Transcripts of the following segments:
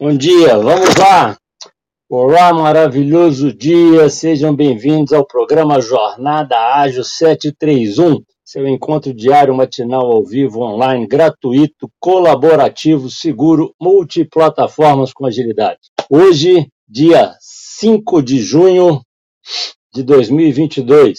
Bom dia, vamos lá! Olá, maravilhoso dia, sejam bem-vindos ao programa Jornada Ágil 731, seu encontro diário matinal ao vivo, online, gratuito, colaborativo, seguro, multiplataformas com agilidade. Hoje, dia 5 de junho de 2022,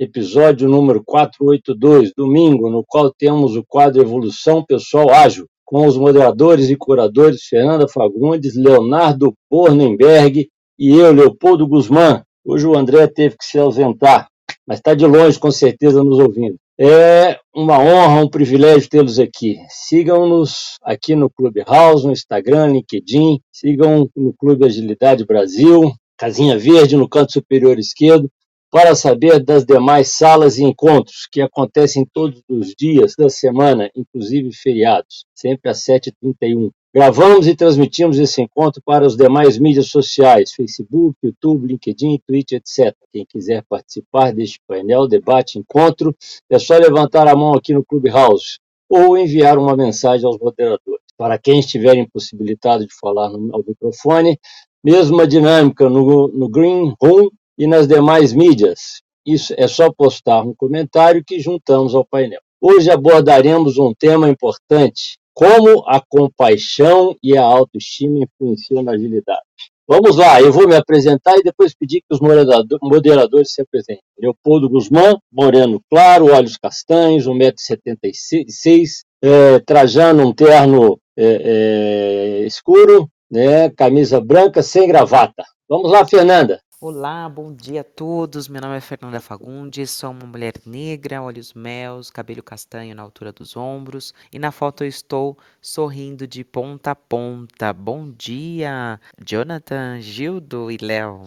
episódio número 482, domingo, no qual temos o quadro Evolução Pessoal Ágil, com os moderadores e curadores Fernanda Fagundes, Leonardo Bornenberg e eu, Leopoldo Guzmán. Hoje o André teve que se ausentar, mas está de longe, com certeza, nos ouvindo. É uma honra, um privilégio tê-los aqui. Sigam-nos aqui no Clubhouse, no Instagram, LinkedIn, sigam no Clube Agilidade Brasil, casinha verde no canto superior esquerdo, para saber das demais salas e encontros que acontecem todos os dias da semana, inclusive feriados, sempre às 7h31. Gravamos e transmitimos esse encontro para as demais mídias sociais, Facebook, YouTube, LinkedIn, Twitch, etc. Quem quiser participar deste painel, debate, encontro, é só levantar a mão aqui no Clubhouse ou enviar uma mensagem aos moderadores. Para quem estiver impossibilitado de falar no, ao microfone, mesma dinâmica no, no Green Room e nas demais mídias. Isso é só postar um comentário que juntamos ao painel. Hoje abordaremos um tema importante: como a compaixão e a autoestima influenciam na agilidade. Vamos lá, eu vou me apresentar e depois pedir que os moderadores se apresentem. Leopoldo Guzmán, moreno claro, olhos castanhos, 1,76m, é, trajando um terno é, é, escuro, né, camisa branca, sem gravata. Vamos lá, Fernanda. Olá, bom dia a todos. Meu nome é Fernanda Fagundes, sou uma mulher negra, olhos meus, cabelo castanho na altura dos ombros e na foto eu estou sorrindo de ponta a ponta. Bom dia, Jonathan, Gildo e Léo.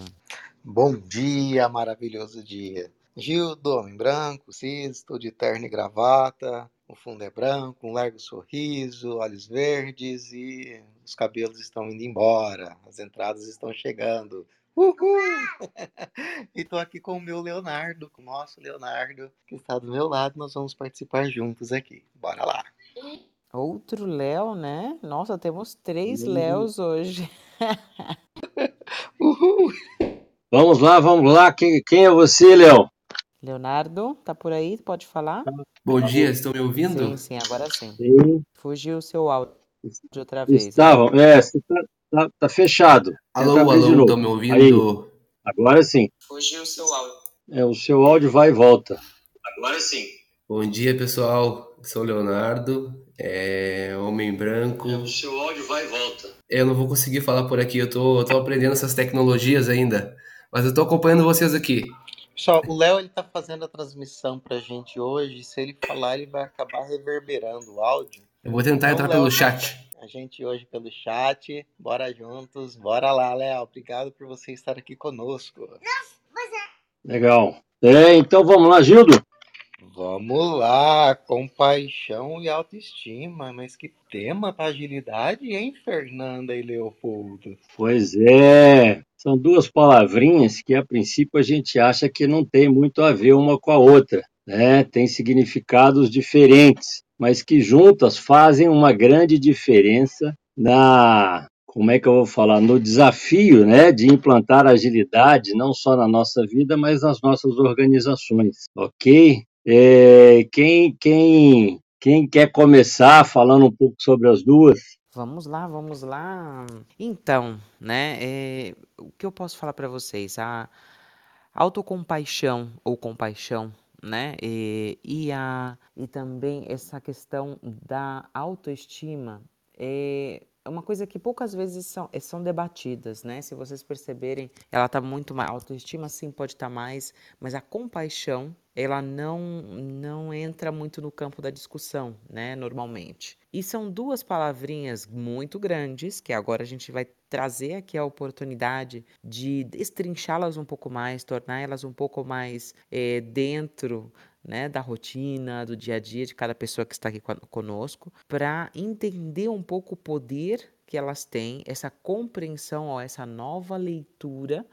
Bom dia, maravilhoso dia. Gildo, homem branco, cis, estou de terno e gravata, o fundo é branco, um largo sorriso, olhos verdes e os cabelos estão indo embora, as entradas estão chegando. Uhul! e tô aqui com o meu Leonardo, com o nosso Leonardo, que está do meu lado. Nós vamos participar juntos aqui. Bora lá! Outro Léo, né? Nossa, temos três uhum. Léos hoje. Uhul! Vamos lá, vamos lá. Quem, quem é você, Léo? Leonardo, tá por aí? Pode falar? Bom dia, estão me ouvindo? Sim, sim, agora sim. sim. Fugiu o seu áudio de outra vez. Estavam, né? é, você tá, Tá, tá fechado. Alô, Tenta alô, estão me ouvindo? Aí, agora sim. Fugiu o seu áudio. É, o seu áudio vai e volta. Agora sim. Bom dia, pessoal. Sou Leonardo, é homem branco. É, o seu áudio vai e volta. Eu não vou conseguir falar por aqui, eu tô, eu tô aprendendo essas tecnologias ainda. Mas eu tô acompanhando vocês aqui. Só, o Léo ele tá fazendo a transmissão pra gente hoje. Se ele falar, ele vai acabar reverberando o áudio. Eu vou tentar então, entrar Léo, pelo chat a gente hoje pelo chat. Bora juntos, bora lá, Léo. Obrigado por você estar aqui conosco. Legal. É, então vamos lá, Gildo. Vamos lá, compaixão e autoestima. Mas que tema para agilidade, hein, Fernanda e Leopoldo? Pois é. São duas palavrinhas que a princípio a gente acha que não tem muito a ver uma com a outra, né? Tem significados diferentes mas que juntas fazem uma grande diferença na como é que eu vou falar no desafio, né, de implantar agilidade não só na nossa vida, mas nas nossas organizações, ok? É, quem quem quem quer começar falando um pouco sobre as duas? Vamos lá, vamos lá. Então, né, é, o que eu posso falar para vocês? A autocompaixão ou compaixão né? E, e, a, e também essa questão da autoestima é uma coisa que poucas vezes são, eh, são debatidas, né? Se vocês perceberem, ela está muito mais. A autoestima sim pode estar tá mais, mas a compaixão ela não, não entra muito no campo da discussão, né? Normalmente. E são duas palavrinhas muito grandes que agora a gente vai trazer aqui a oportunidade de destrinchá-las um pouco mais, tornar elas um pouco mais é, dentro né, da rotina, do dia a dia de cada pessoa que está aqui conosco, para entender um pouco o poder que elas têm, essa compreensão, ou essa nova leitura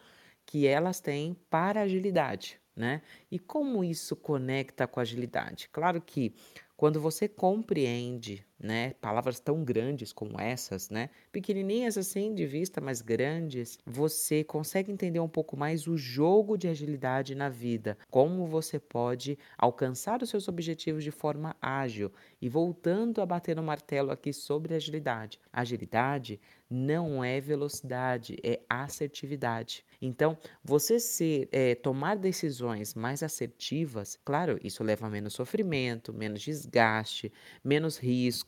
que elas têm para a agilidade. Né? E como isso conecta com agilidade? Claro que quando você compreende né? Palavras tão grandes como essas, né? Pequenininhas assim de vista, mas grandes, você consegue entender um pouco mais o jogo de agilidade na vida, como você pode alcançar os seus objetivos de forma ágil. E voltando a bater no martelo aqui sobre agilidade. Agilidade não é velocidade, é assertividade. Então, você ser, é, tomar decisões mais assertivas, claro, isso leva a menos sofrimento, menos desgaste, menos risco.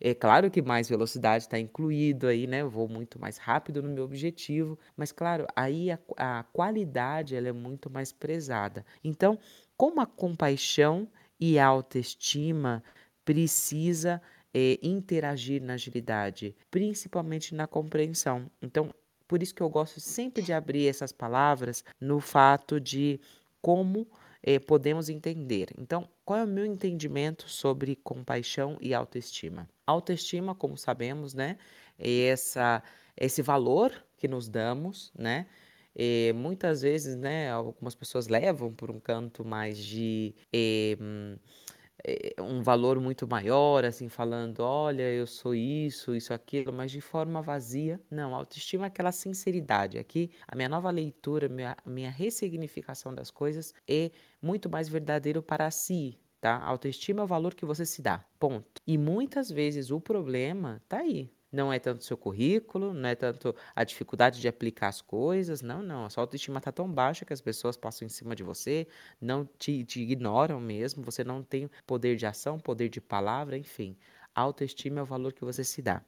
É claro que mais velocidade está incluído aí, né? Eu vou muito mais rápido no meu objetivo, mas claro, aí a, a qualidade ela é muito mais prezada. Então, como a compaixão e a autoestima precisa é, interagir na agilidade, principalmente na compreensão. Então, por isso que eu gosto sempre de abrir essas palavras no fato de como é, podemos entender. Então, qual é o meu entendimento sobre compaixão e autoestima? Autoestima, como sabemos, né, é essa, esse valor que nos damos, né? E muitas vezes, né, algumas pessoas levam por um canto mais de eh, eh, um valor muito maior, assim, falando, olha, eu sou isso, isso, aquilo, mas de forma vazia. Não, autoestima é aquela sinceridade. Aqui, a minha nova leitura, minha, minha ressignificação das coisas é muito mais verdadeiro para si, tá? Autoestima é o valor que você se dá, ponto. E muitas vezes o problema tá aí, não é tanto seu currículo, não é tanto a dificuldade de aplicar as coisas, não, não. A sua autoestima está tão baixa que as pessoas passam em cima de você, não te, te ignoram mesmo, você não tem poder de ação, poder de palavra, enfim. A autoestima é o valor que você se dá.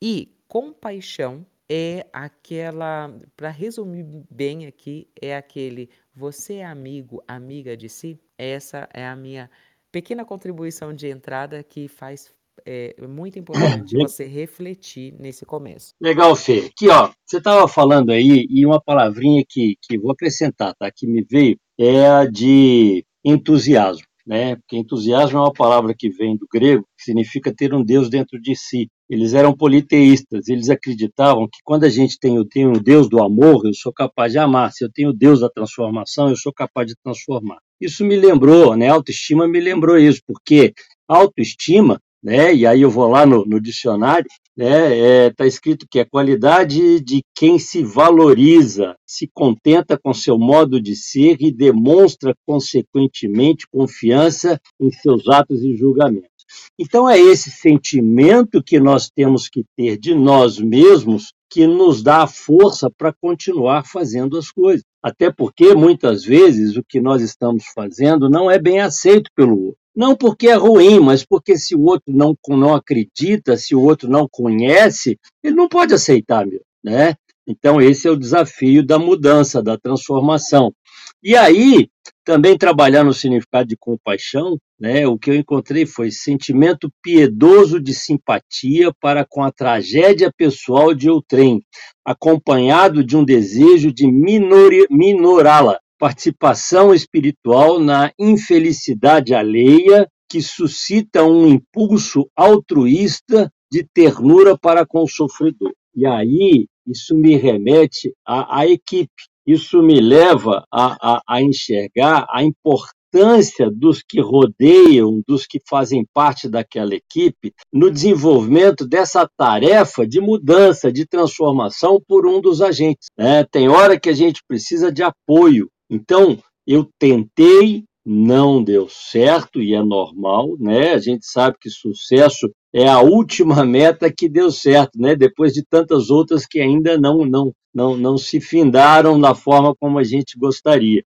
E compaixão é aquela, para resumir bem aqui, é aquele você é amigo, amiga de si. Essa é a minha pequena contribuição de entrada que faz é muito importante você refletir nesse começo. Legal, Fê. Aqui, ó, você estava falando aí, e uma palavrinha que, que vou acrescentar, tá? Que me veio, é a de entusiasmo. Né? Porque entusiasmo é uma palavra que vem do grego, que significa ter um Deus dentro de si. Eles eram politeístas, eles acreditavam que quando a gente tem, tem o Deus do amor, eu sou capaz de amar. Se eu tenho o Deus da transformação, eu sou capaz de transformar. Isso me lembrou, né? Autoestima me lembrou isso, porque autoestima né? E aí eu vou lá no, no dicionário, né? Está é, tá escrito que é qualidade de quem se valoriza, se contenta com seu modo de ser e demonstra consequentemente confiança em seus atos e julgamentos. Então é esse sentimento que nós temos que ter de nós mesmos que nos dá a força para continuar fazendo as coisas. Até porque muitas vezes o que nós estamos fazendo não é bem aceito pelo outro. Não porque é ruim, mas porque se o outro não, não acredita, se o outro não conhece, ele não pode aceitar, meu, né? Então, esse é o desafio da mudança, da transformação. E aí, também trabalhar no significado de compaixão, né? O que eu encontrei foi sentimento piedoso de simpatia para com a tragédia pessoal de outrem, acompanhado de um desejo de minorá-la participação espiritual na infelicidade alheia que suscita um impulso altruísta de ternura para com o sofredor. E aí, isso me remete à, à equipe, isso me leva a, a, a enxergar a importância dos que rodeiam, dos que fazem parte daquela equipe, no desenvolvimento dessa tarefa de mudança, de transformação por um dos agentes. Né? Tem hora que a gente precisa de apoio, então, eu tentei, não deu certo e é normal, né? A gente sabe que sucesso é a última meta que deu certo, né? Depois de tantas outras que ainda não não não, não se findaram da forma como a gente gostaria.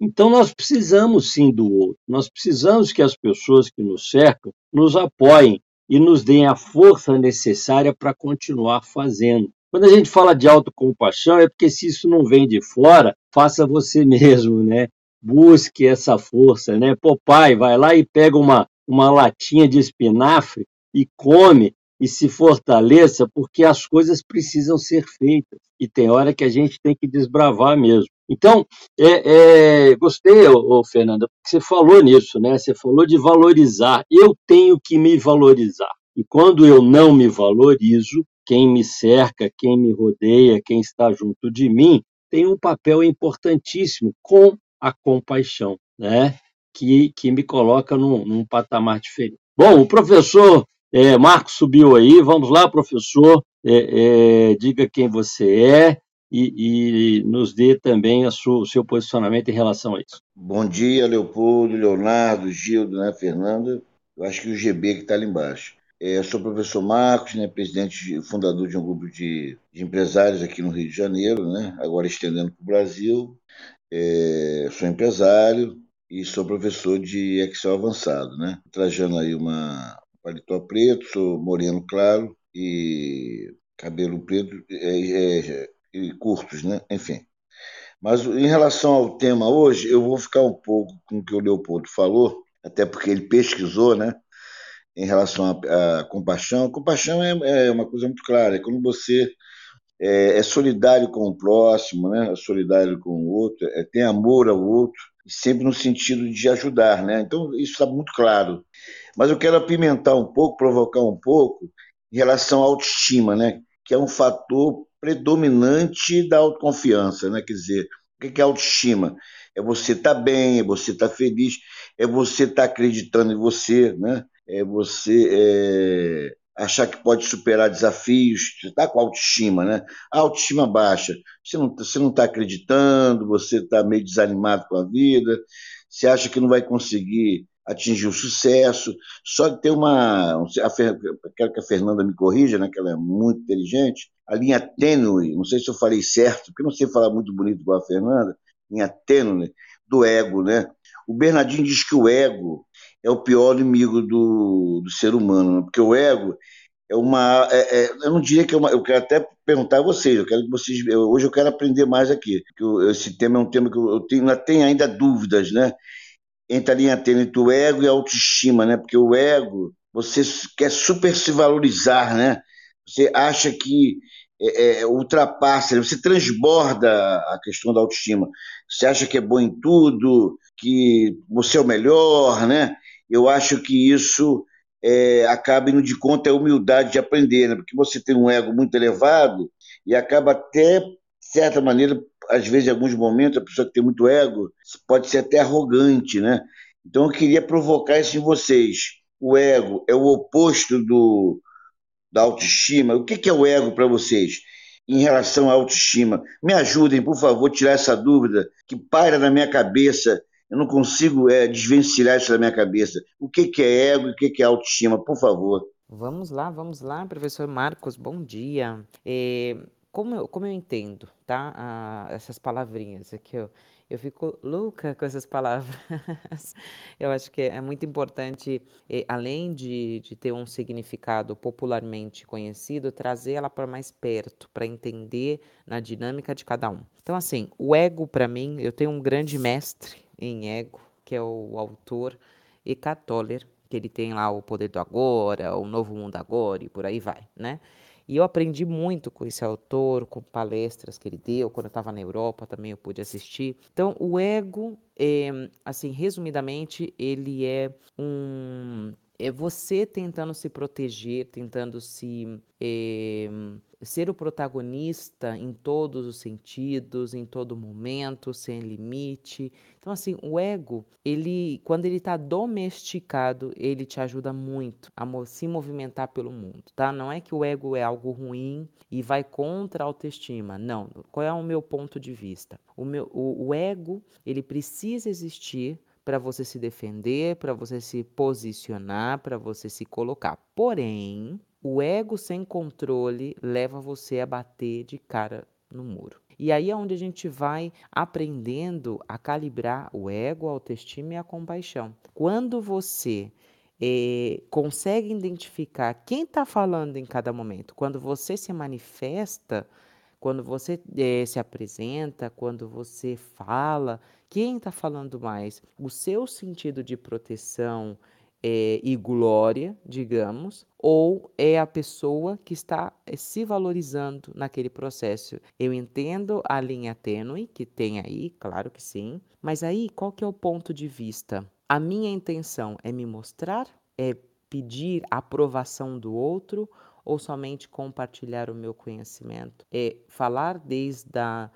Então nós precisamos sim do outro. Nós precisamos que as pessoas que nos cercam nos apoiem e nos deem a força necessária para continuar fazendo. Quando a gente fala de autocompaixão, é porque se isso não vem de fora, faça você mesmo, né? Busque essa força, né? Pô, pai, vai lá e pega uma, uma latinha de espinafre e come e se fortaleça, porque as coisas precisam ser feitas. E tem hora que a gente tem que desbravar mesmo. Então, é, é, gostei, ô, ô, Fernanda, porque você falou nisso, né? Você falou de valorizar. Eu tenho que me valorizar. E quando eu não me valorizo, quem me cerca, quem me rodeia, quem está junto de mim, tem um papel importantíssimo com a compaixão, né? que, que me coloca num, num patamar diferente. Bom, o professor É, Marcos subiu aí, vamos lá, professor, é, é, diga quem você é e, e nos dê também sua, o seu posicionamento em relação a isso. Bom dia, Leopoldo, Leonardo, Gildo, né? Eu acho que o GB que está ali embaixo. É, sou o professor Marcos, né, presidente fundador de um grupo de, de, empresários aqui no Rio de Janeiro, né, agora estendendo para o Brasil. É, sou empresário e sou professor de Excel avançado, né, trajando aí uma paletó preto, sou moreno claro e cabelo preto é, é, e curtos, né, enfim. Mas em relação ao tema hoje, eu vou ficar um pouco com o que o Leopoldo falou, até porque ele pesquisou, né? Em relação à, compaixão. Compaixão é, é, uma coisa muito clara, é quando você é, é, solidário com o próximo, né? é solidário com o outro, é, tem amor ao outro, sempre no sentido de ajudar. Né? Então, isso está muito claro. Mas eu quero apimentar um pouco, provocar um pouco, em relação à autoestima, né? que é um fator predominante da autoconfiança. Né? Quer dizer, o que é autoestima? É você estar tá bem, é você estar tá feliz, é você estar tá acreditando em você, né? É você é, achar que pode superar desafios, você está com autoestima, né? A autoestima baixa, você não você não está acreditando, você está meio desanimado com a vida, você acha que não vai conseguir atingir o sucesso. Só que tem uma. A, quero que a Fernanda me corrija, né, que ela é muito inteligente. A linha tênue, não sei se eu falei certo, porque não sei falar muito bonito com a Fernanda, linha tênue do ego, né? O Bernardinho diz que o ego é o pior inimigo do, do ser humano, né? porque o ego é uma. É, é, eu não diria que é uma. Eu quero até perguntar a vocês, eu quero que vocês. Eu, hoje eu quero aprender mais aqui. Que eu, esse tema é um tema que eu, eu tenho, tenho ainda dúvidas, né? Entre a linha tênue entre o ego e a autoestima, né? Porque o ego, você quer super se valorizar, né? Você acha que é, é, ultrapassa, você transborda a questão da autoestima. Você acha que é bom em tudo, que você é o melhor, né? Eu acho que isso é, acaba indo de conta a humildade de aprender, né? porque você tem um ego muito elevado e acaba até, de certa maneira, às vezes, em alguns momentos, a pessoa que tem muito ego pode ser até arrogante, né? Então eu queria provocar isso em vocês. O ego é o oposto do, da autoestima. O que é o ego para vocês em relação à autoestima? Me ajudem, por favor, tirar essa dúvida que paira na minha cabeça. Eu não consigo é, desvencilhar isso da minha cabeça. O que é ego e o que é autoestima? Por favor. Vamos lá, vamos lá, professor Marcos, bom dia. É, como, eu, como eu entendo, tá? Ah, essas palavrinhas aqui, ó. Eu fico louca com essas palavras. eu acho que é muito importante, eh, além de, de ter um significado popularmente conhecido, trazer ela para mais perto, para entender na dinâmica de cada um. Então, assim, o ego, para mim, eu tenho um grande mestre em ego, que é o autor Eckhart Tolle, que ele tem lá o Poder do Agora, o Novo Mundo Agora e por aí vai, né? E eu aprendi muito com esse autor, com palestras que ele deu. Quando eu estava na Europa também eu pude assistir. Então, o ego, é, assim, resumidamente, ele é um é você tentando se proteger, tentando se é, ser o protagonista em todos os sentidos, em todo momento, sem limite. Então, assim, o ego, ele, quando ele está domesticado, ele te ajuda muito a se movimentar pelo mundo, tá? Não é que o ego é algo ruim e vai contra a autoestima. Não. Qual é o meu ponto de vista? O, meu, o, o ego, ele precisa existir para você se defender, para você se posicionar, para você se colocar. Porém, o ego sem controle leva você a bater de cara no muro. E aí é onde a gente vai aprendendo a calibrar o ego, a autoestima e a compaixão. Quando você eh, consegue identificar quem está falando em cada momento, quando você se manifesta, quando você eh, se apresenta, quando você fala, quem está falando mais? O seu sentido de proteção é, e glória, digamos, ou é a pessoa que está é, se valorizando naquele processo. Eu entendo a linha tênue que tem aí, claro que sim, mas aí qual que é o ponto de vista? A minha intenção é me mostrar, é pedir aprovação do outro ou somente compartilhar o meu conhecimento? É falar desde a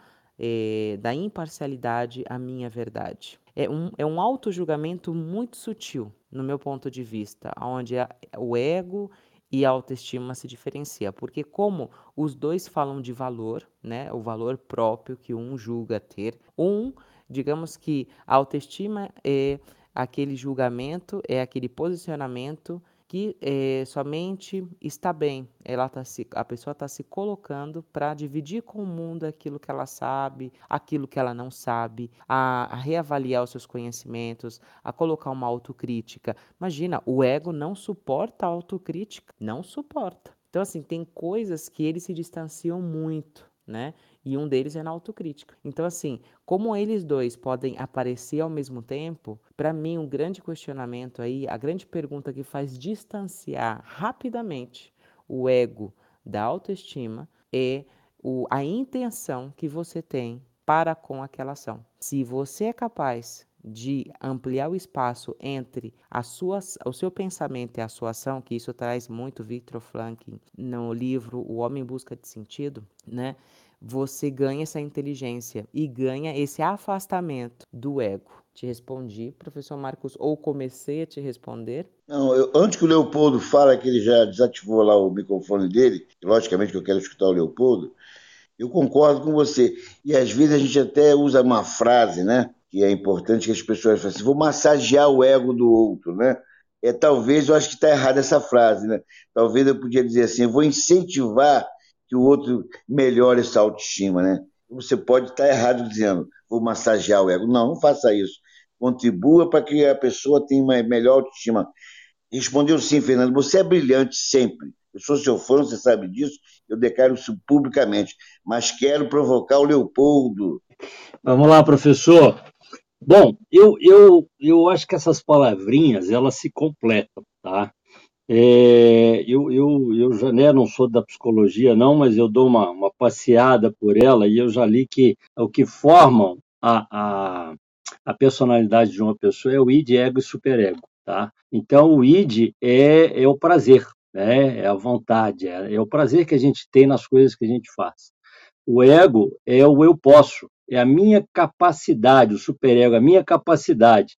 é, da imparcialidade à minha verdade. É um, é um auto-julgamento muito sutil, no meu ponto de vista, onde a, o ego e a autoestima se diferencia, porque como os dois falam de valor, né, o valor próprio que um julga ter, um, digamos que a autoestima é aquele julgamento, é aquele posicionamento que é, somente está bem. Ela tá se, a pessoa está se colocando para dividir com o mundo aquilo que ela sabe, aquilo que ela não sabe, a, a, reavaliar os seus conhecimentos, a colocar uma autocrítica. Imagina, o ego não suporta a autocrítica, não suporta. Então, assim, tem coisas que eles se distanciam muito, né? E um deles é na autocrítica. Então, assim, como eles dois podem aparecer ao mesmo tempo, para mim, um grande questionamento aí, a grande pergunta que faz distanciar rapidamente o ego da autoestima é o, a intenção que você tem para com aquela ação. Se você é capaz de ampliar o espaço entre a sua, o seu pensamento e a sua ação, que isso traz muito Victor Frankl no livro O Homem em Busca de Sentido, né? Você ganha essa inteligência e ganha esse afastamento do ego. Te respondi, professor Marcos, ou comecei a te responder? Não, eu, antes que o Leopoldo fale que ele já desativou lá o microfone dele, logicamente que eu quero escutar o Leopoldo, eu concordo com você. E às vezes a gente até usa uma frase, né? Que é importante que as pessoas façam assim, vou massagear o ego do outro, né? É, talvez, eu acho que está errada essa frase, né? Talvez eu podia dizer assim, eu vou incentivar que o outro melhore essa autoestima, né? Você pode estar errado dizendo, vou massagear o ego. Não, não faça isso. Contribua para que a pessoa tenha uma melhor autoestima. Respondeu sim, Fernando. Você é brilhante sempre. Eu sou seu fã, você sabe disso. Eu declaro isso publicamente. Mas quero provocar o Leopoldo. Vamos lá, professor. Bom, eu, eu, eu acho que essas palavrinhas elas se completam, tá? É, eu, eu, eu já né, não sou da psicologia, não, mas eu dou uma, uma passeada por ela e eu já li que o que formam a, a, a personalidade de uma pessoa é o id, ego e superego. Tá? Então, o id é, é o prazer, né? é a vontade, é, é o prazer que a gente tem nas coisas que a gente faz. O ego é o eu posso, é a minha capacidade, o superego, a minha capacidade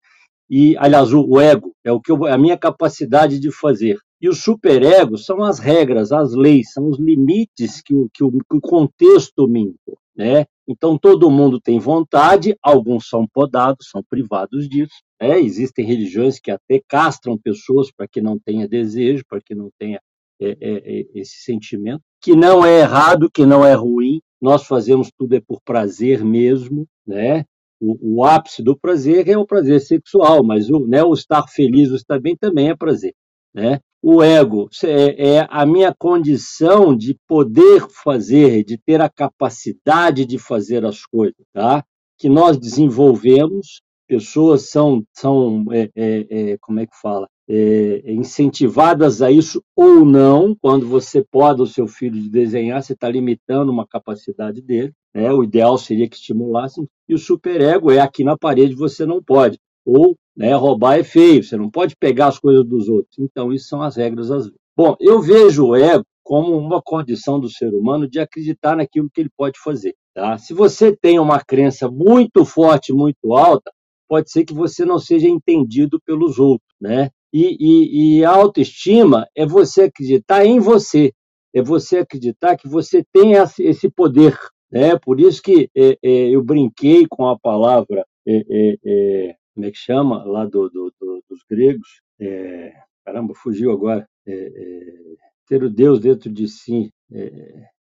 e, aliás, o ego é o que eu, a minha capacidade de fazer. E o superego são as regras, as leis, são os limites que o, que o, que o contexto me impõe. Né? Então, todo mundo tem vontade, alguns são podados, são privados disso. Né? Existem religiões que até castram pessoas para que não tenha desejo, para que não tenha é, é, é, esse sentimento, que não é errado, que não é ruim. Nós fazemos tudo é por prazer mesmo, né? O, o, ápice do prazer é o prazer sexual, mas o, né, o estar feliz, o estar bem também é prazer. Né? O ego é, é a minha condição de poder fazer, de ter a capacidade de fazer as coisas, tá? que nós desenvolvemos, pessoas são, são é, é, é como é que fala, é, incentivadas a isso ou não, quando você pode o seu filho de desenhar, você está limitando uma capacidade dele, né? O ideal seria que estimulassem. E o superego é aqui na parede você não pode. Ou né, roubar é feio, você não pode pegar as coisas dos outros. Então, isso são as regras às vezes. Bom, eu vejo o ego como uma condição do ser humano de acreditar naquilo que ele pode fazer. Tá? Se você tem uma crença muito forte, muito alta, pode ser que você não seja entendido pelos outros. Né? E, e, e a autoestima é você acreditar em você, é você acreditar que você tem esse poder, né? Por isso que é, é, eu brinquei com a palavra, é, é, é como é que chama, lá do, do, do dos gregos, é, caramba, fugiu agora, ter o Deus dentro de si.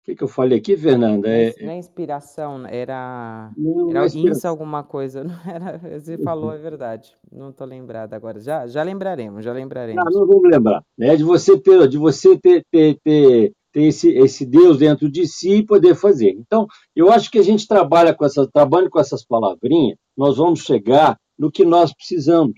O que, que eu falei aqui, Fernanda? É, não é inspiração, era, não, era inspiração. alguma coisa. Não era, você falou a verdade. Não estou lembrada agora. Já, já lembraremos, já lembraremos. Não, não vamos lembrar. Né? De você ter, de você ter, ter, ter ter esse, esse Deus dentro de si e poder fazer. Então, eu acho que a gente trabalha com essas, trabalha com essas palavrinhas, nós vamos chegar no que nós precisamos.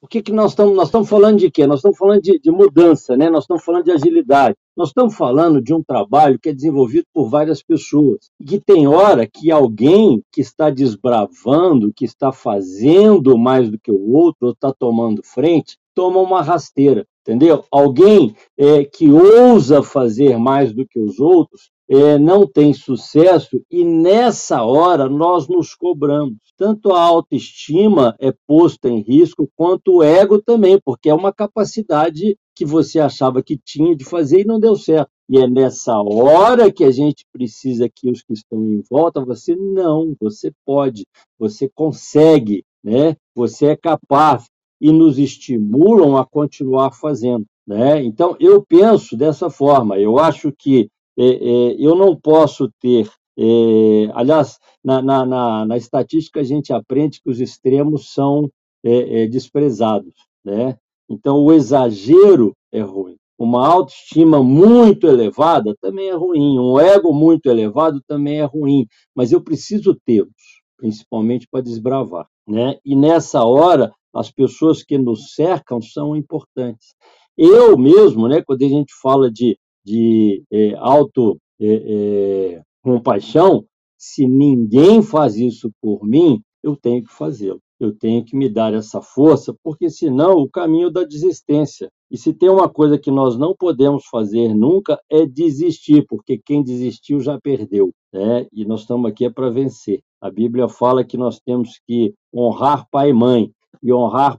O que, que nós estamos nós estamos falando de quê? Nós estamos falando de, de mudança, né? Nós estamos falando de agilidade. Nós estamos falando de um trabalho que é desenvolvido por várias pessoas. E que tem hora que alguém que está desbravando, que está fazendo mais do que o outro, ou está tomando frente, toma uma rasteira entendeu? Alguém é, que ousa fazer mais do que os outros é, não tem sucesso e nessa hora nós nos cobramos. Tanto a autoestima é posta em risco, quanto o ego também, porque é uma capacidade que você achava que tinha de fazer e não deu certo. E é nessa hora que a gente precisa que os que estão em volta, você não, você pode, você consegue, né? Você é capaz e nos estimulam a continuar fazendo, né? Então eu penso dessa forma. Eu acho que é, é, eu não posso ter. É, aliás, na, na, na, na, estatística a gente aprende que os extremos são é, é, desprezados, né? Então o exagero é ruim. Uma autoestima muito elevada também é ruim. Um ego muito elevado também é ruim. Mas eu preciso tê-los, principalmente para desbravar, né? E nessa hora as pessoas que nos cercam são importantes. Eu mesmo, né? Quando a gente fala de de é, auto é, é, compaixão, se ninguém faz isso por mim, eu tenho que fazê-lo. Eu tenho que me dar essa força, porque senão o caminho da desistência. E se tem uma coisa que nós não podemos fazer nunca é desistir, porque quem desistiu já perdeu, né? E nós estamos aqui é para vencer. A Bíblia fala que nós temos que honrar pai e mãe, e honrar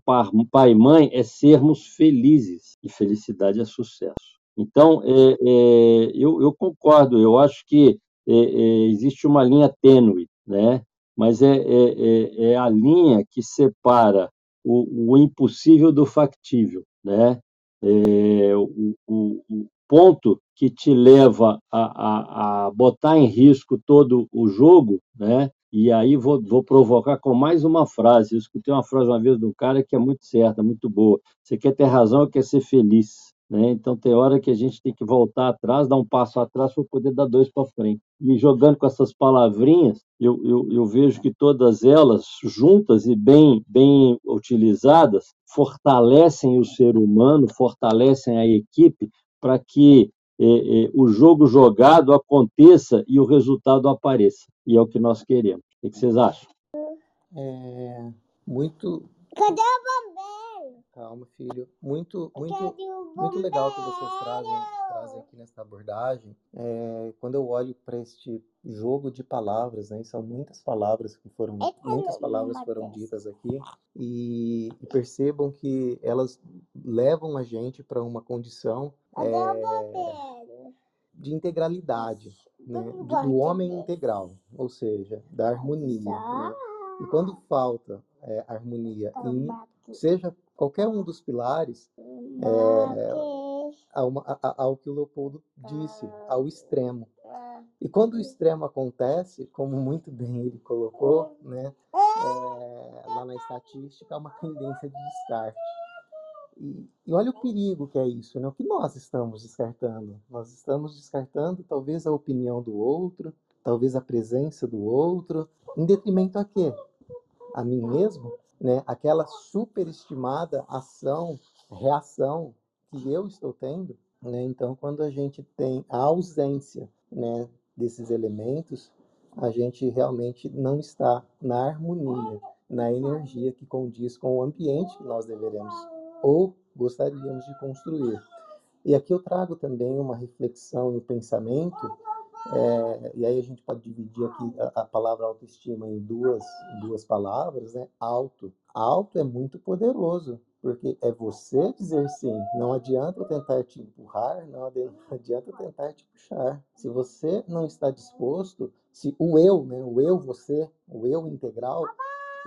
pai e mãe é sermos felizes, e felicidade é sucesso. Então, é, é, eu, eu, concordo, eu acho que é, é existe uma linha tênue, né? Mas é, é, é, a linha que separa o, o, impossível do factível. Né? O, o, o, ponto que te leva a, a, a, botar em risco todo o jogo, né? e aí vou, vou provocar com mais uma frase. Eu escutei uma frase uma vez um cara que é muito certa, muito boa. Você quer ter razão ou quer ser feliz? Né? Então, tem hora que a gente tem que voltar atrás, dar um passo atrás para poder dar dois para frente. E jogando com essas palavrinhas, eu, eu, eu, vejo que todas elas, juntas e bem, bem utilizadas, fortalecem o ser humano, fortalecem a equipe para que é, é, o jogo jogado aconteça e o resultado apareça. E é o que nós queremos. O que vocês acham? É muito. Cadê a bombeira? Calma, filho. Muito, muito, muito legal que vocês trazem, trazem aqui nessa abordagem. É, quando eu olho para este jogo de palavras, né, são muitas palavras que foram, muitas palavras foram ditas aqui e, e percebam que elas levam a gente para uma condição é, de integralidade, né, do homem integral, ou seja, da harmonia. Né? E quando falta é, harmonia em seja qualquer um dos pilares, é, ao, ao que o Leopoldo disse, ao extremo. E quando o extremo acontece, como muito bem ele colocou, né, é, lá na estatística, há uma tendência de descarte. E, e, olha o perigo que é isso, né? O que nós estamos descartando? Nós estamos descartando talvez a opinião do outro, talvez a presença do outro, em detrimento a quê? A mim mesmo? Né, aquela superestimada ação, reação que eu estou tendo, né? Então, quando a gente tem a ausência, né, desses elementos, a gente realmente não está na harmonia, na energia que condiz com o ambiente que nós deveremos ou gostaríamos de construir. E aqui eu trago também uma reflexão e um pensamento é, e aí a gente pode dividir aqui a, a, palavra autoestima em duas, duas palavras, né? Auto. Auto é muito poderoso, porque é você dizer sim. Não adianta tentar te empurrar, não adianta tentar te puxar. Se você não está disposto, se o eu, né? O eu, você, o eu integral,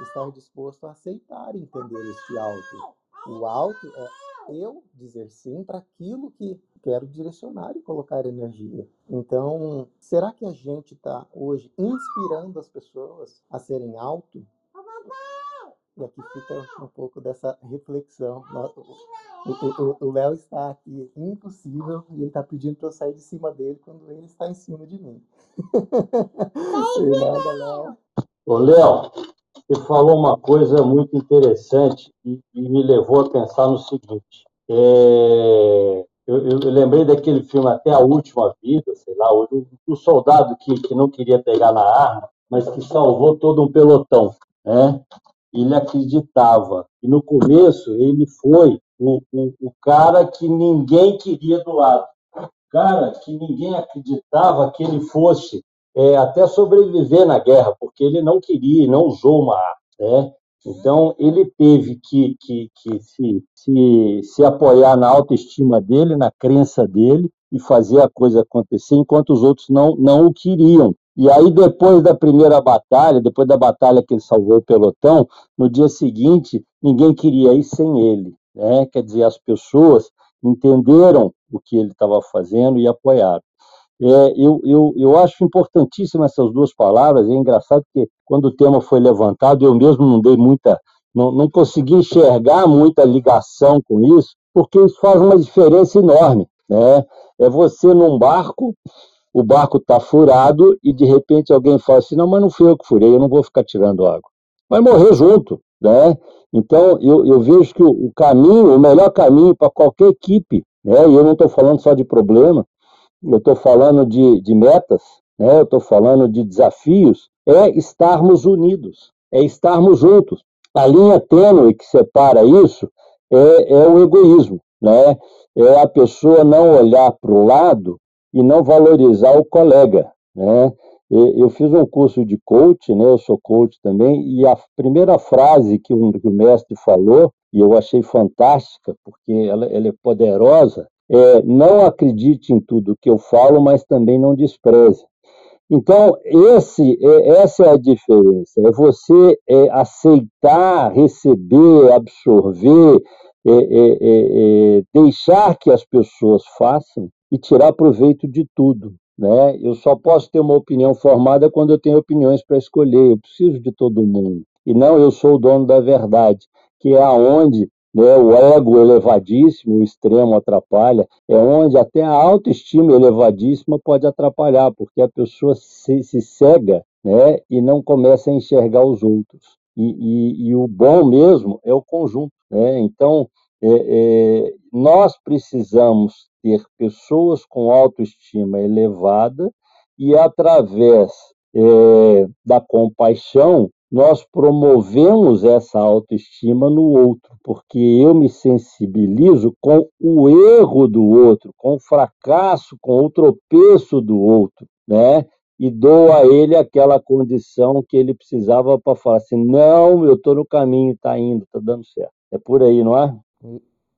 estar disposto a aceitar entender este auto. O auto é eu dizer sim para aquilo que quero direcionar e colocar energia. Então, será que a gente está hoje inspirando as pessoas a serem alto? E aqui fica um pouco dessa reflexão. O Léo está aqui impossível e ele está pedindo para eu sair de cima dele quando ele está em cima de mim. Nada, Léo. Ô, Léo, você falou uma coisa muito interessante e, e me levou a pensar no seguinte. É, eu, eu, eu, lembrei daquele filme Até a Última Vida, sei lá, o, o soldado que, que não queria pegar na arma, mas que salvou todo um pelotão. Né? Ele acreditava. E no começo ele foi o, o, o cara que ninguém queria do lado. cara que ninguém acreditava que ele fosse é, até sobreviver na guerra, porque ele não queria, não usou uma arma. Né? Então, ele teve que, que, que se, se, se apoiar na autoestima dele, na crença dele, e fazer a coisa acontecer, enquanto os outros não, não o queriam. E aí, depois da primeira batalha, depois da batalha que ele salvou o pelotão, no dia seguinte, ninguém queria ir sem ele. Né? Quer dizer, as pessoas entenderam o que ele estava fazendo e apoiaram. É, eu, eu, eu acho importantíssimas essas duas palavras. É engraçado que quando o tema foi levantado, eu mesmo não dei muita, não, não consegui enxergar muita ligação com isso, porque isso faz uma diferença enorme. Né? É você num barco, o barco está furado e de repente alguém fala assim: não, mas não fui eu que furei, eu não vou ficar tirando água. Vai morrer junto. Né? Então, eu, eu vejo que o, o caminho, o melhor caminho para qualquer equipe, né? e eu não estou falando só de problema, eu estou falando de, de metas, né? eu estou falando de desafios, é estarmos unidos, é estarmos juntos. A linha tênue que separa isso é, é o egoísmo, né? é a pessoa não olhar para o lado e não valorizar o colega. Né? Eu fiz um curso de coach, né? eu sou coach também, e a primeira frase que, um, que o mestre falou, e eu achei fantástica, porque ela, ela é poderosa, é, não acredite em tudo que eu falo, mas também não despreze. Então, esse, é, essa é a diferença, é você é, aceitar, receber, absorver, é, é, é, deixar que as pessoas façam e tirar proveito de tudo. Né? Eu só posso ter uma opinião formada quando eu tenho opiniões para escolher, eu preciso de todo mundo. E não eu sou o dono da verdade, que é aonde né? O ego elevadíssimo, o extremo atrapalha, é onde até a autoestima elevadíssima pode atrapalhar, porque a pessoa se, se cega né? e não começa a enxergar os outros. E, e, e o bom mesmo é o conjunto. Né? Então, é, é, nós precisamos ter pessoas com autoestima elevada e, através é, da compaixão, nós promovemos essa autoestima no outro, porque eu me sensibilizo com o erro do outro, com o fracasso, com o tropeço do outro, né? E dou a ele aquela condição que ele precisava para falar assim: não, eu estou no caminho, está indo, está dando certo. É por aí, não é?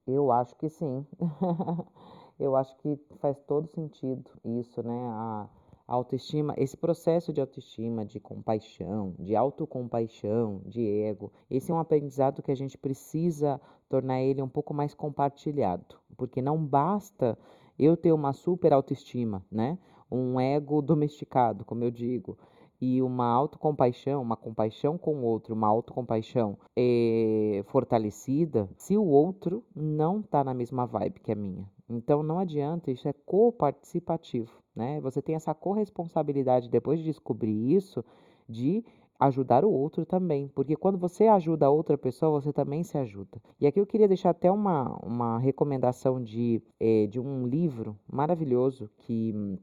Eu acho que sim. eu acho que faz todo sentido isso, né? A autoestima, esse processo de autoestima, de compaixão, de autocompaixão, de ego, esse é um aprendizado que a gente precisa tornar ele um pouco mais compartilhado, porque não basta eu ter uma super autoestima, né? Um ego domesticado, como eu digo, e uma autocompaixão, uma compaixão com o outro, uma autocompaixão é, fortalecida, se o outro não está na mesma vibe que a minha. Então não adianta, isso é coparticipativo. Né? Você tem essa corresponsabilidade depois de descobrir isso de ajudar o outro também, porque quando você ajuda a outra pessoa, você também se ajuda. E aqui eu queria deixar até uma, uma recomendação de, é, de um livro maravilhoso que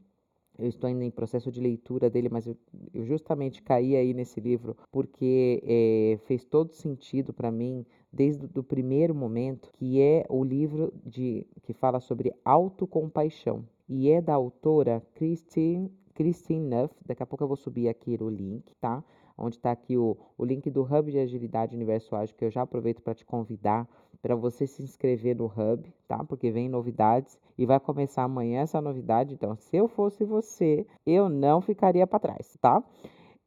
eu estou ainda em processo de leitura dele, mas eu, eu justamente caí aí nesse livro porque é, fez todo sentido para mim desde o primeiro momento, que é o livro de que fala sobre autocompaixão e é da autora Christine, Christine Neff. Daqui a pouco eu vou subir aqui o link, tá? Onde está aqui o, o link do Hub de Agilidade Universo Ágil, que eu já aproveito para te convidar para você se inscrever no Hub, tá? Porque vem novidades e vai começar amanhã essa novidade. Então, se eu fosse você, eu não ficaria para trás, tá?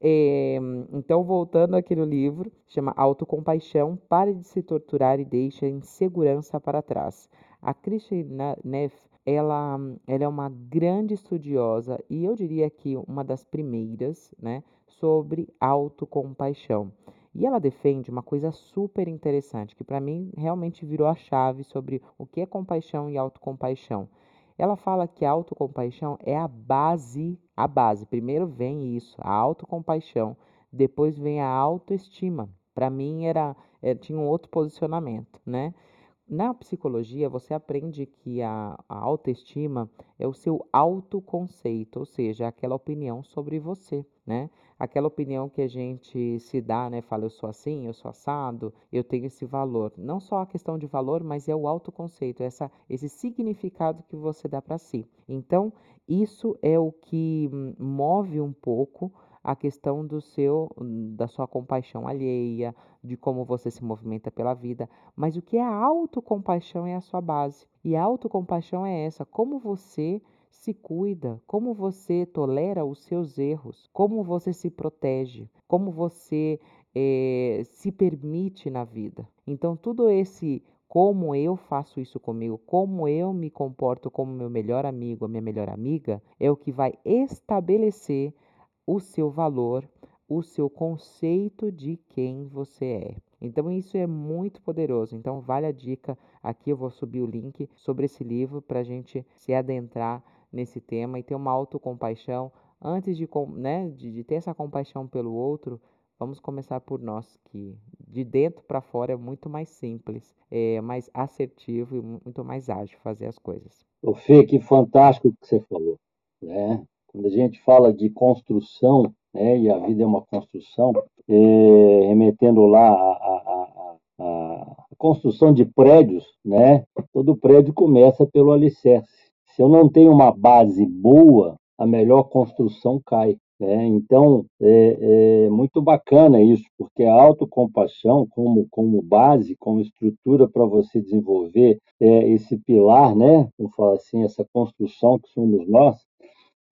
É, então, voltando aqui no livro, chama Autocompaixão, pare de se torturar e deixe a insegurança para trás. A Christine Neff ela, ela é uma grande estudiosa e eu diria que uma das primeiras, né, sobre autocompaixão. E ela defende uma coisa super interessante, que para mim realmente virou a chave sobre o que é compaixão e autocompaixão. Ela fala que a autocompaixão é a base, a base. Primeiro vem isso, a autocompaixão, depois vem a autoestima. Para mim era, é, tinha um outro posicionamento, né? na psicologia, você aprende que a, a autoestima é o seu autoconceito, ou seja, aquela opinião sobre você, né? Aquela opinião que a gente se dá, né? Fala, eu sou assim, eu sou assado, eu tenho esse valor. Não só a questão de valor, mas é o autoconceito, essa, esse significado que você dá para si. Então, isso é o que hum, move um pouco a questão do seu da sua compaixão alheia, de como você se movimenta pela vida, mas o que é a autocompaixão é a sua base. E a autocompaixão é essa, como você se cuida, como você tolera os seus erros, como você se protege, como você é, se permite na vida. Então, tudo esse como eu faço isso comigo, como eu me comporto como meu melhor amigo, a minha melhor amiga, é o que vai estabelecer o seu valor, o seu conceito de quem você é. Então isso é muito poderoso. Então vale a dica. Aqui eu vou subir o link sobre esse livro para a gente se adentrar nesse tema e ter uma autocompaixão. Antes de, né, de, de ter essa compaixão pelo outro, vamos começar por nós, que de dentro para fora é muito mais simples, é mais assertivo e muito mais ágil fazer as coisas. O Fê, que fantástico que você falou, né? Quando a gente fala de construção, né, e a vida é uma construção, é, remetendo lá a, a, a, a, construção de prédios, né, todo prédio começa pelo alicerce. Se eu não tenho uma base boa, a melhor construção cai. Né? Então, é, é, muito bacana isso, porque a autocompaixão, como, como base, como estrutura para você desenvolver é, esse pilar, né? vamos falar assim, essa construção que somos nós,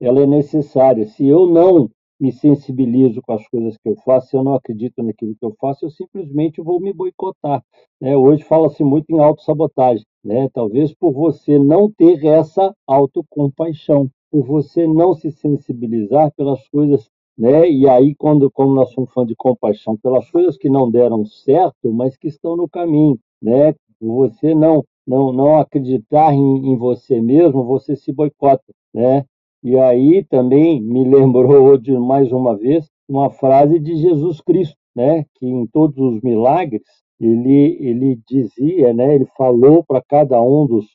ela é necessária. Se eu não me sensibilizo com as coisas que eu faço, se eu não acredito naquilo que eu faço, eu simplesmente vou me boicotar. Né? Hoje fala-se muito em autossabotagem, né? talvez por você não ter essa autocompaixão, por você não se sensibilizar pelas coisas, né? e aí, quando, como nós somos fã de compaixão, pelas coisas que não deram certo, mas que estão no caminho, né? você não, não, não acreditar em, em você mesmo, você se boicota, né? E aí também me lembrou de mais uma vez uma frase de Jesus Cristo, né, que em todos os milagres ele ele dizia, né, ele falou para cada um dos,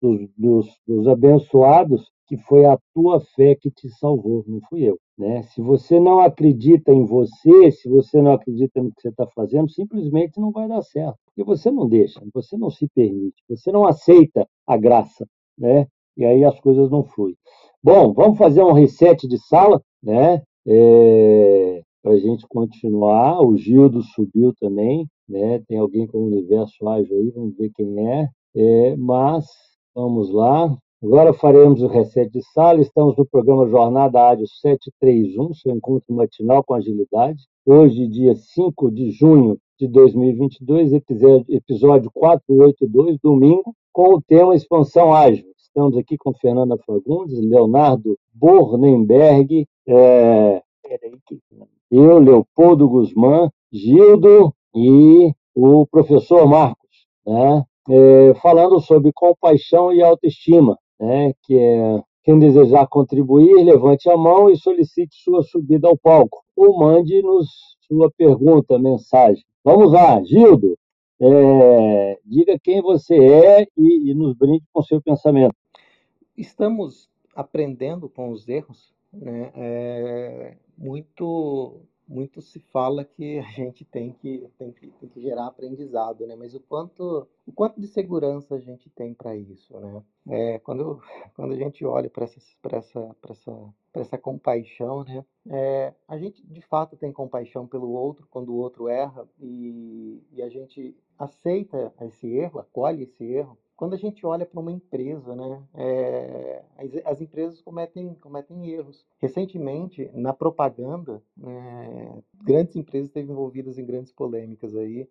dos, dos, dos abençoados que foi a tua fé que te salvou, não fui eu. Né? Se você não acredita em você, se você não acredita no que você está fazendo, simplesmente não vai dar certo. Porque você não deixa, você não se permite, você não aceita a graça, né? E aí as coisas não fluem. Bom, vamos fazer um reset de sala, né? É, para a gente continuar. O Gildo subiu também, né? Tem alguém com o universo ágil aí, vamos ver quem é. é. Mas vamos lá. Agora faremos o reset de sala. Estamos no programa Jornada Ágil 731, seu encontro matinal com agilidade. Hoje, dia 5 de junho de 2022, episódio, episódio 482, domingo, com o tema Expansão Ágil. Estamos aqui com Fernanda Fagundes, Leonardo Bornenberg, é, eu, Leopoldo Guzmán, Gildo e o professor Marcos, né? É, falando sobre compaixão e autoestima, né? que é quem desejar contribuir, levante a mão e solicite sua subida ao palco, ou mande-nos sua pergunta, mensagem. Vamos lá, Gildo, é, diga quem você é e, e nos brinde com seu pensamento estamos aprendendo com os erros, né? É, muito muito se fala que a gente tem que, tem que, tem que gerar aprendizado, né? Mas o quanto, o quanto de segurança a gente tem para isso, né? É, quando, quando a gente olha para essa, essa, essa, essa compaixão, né? É, a gente de fato tem compaixão pelo outro quando o outro erra e, e a gente aceita esse erro, acolhe esse erro quando a gente olha para uma empresa, né, é, as, as, empresas cometem, cometem erros. Recentemente, na propaganda, é, grandes empresas esteve envolvidas em grandes polêmicas aí.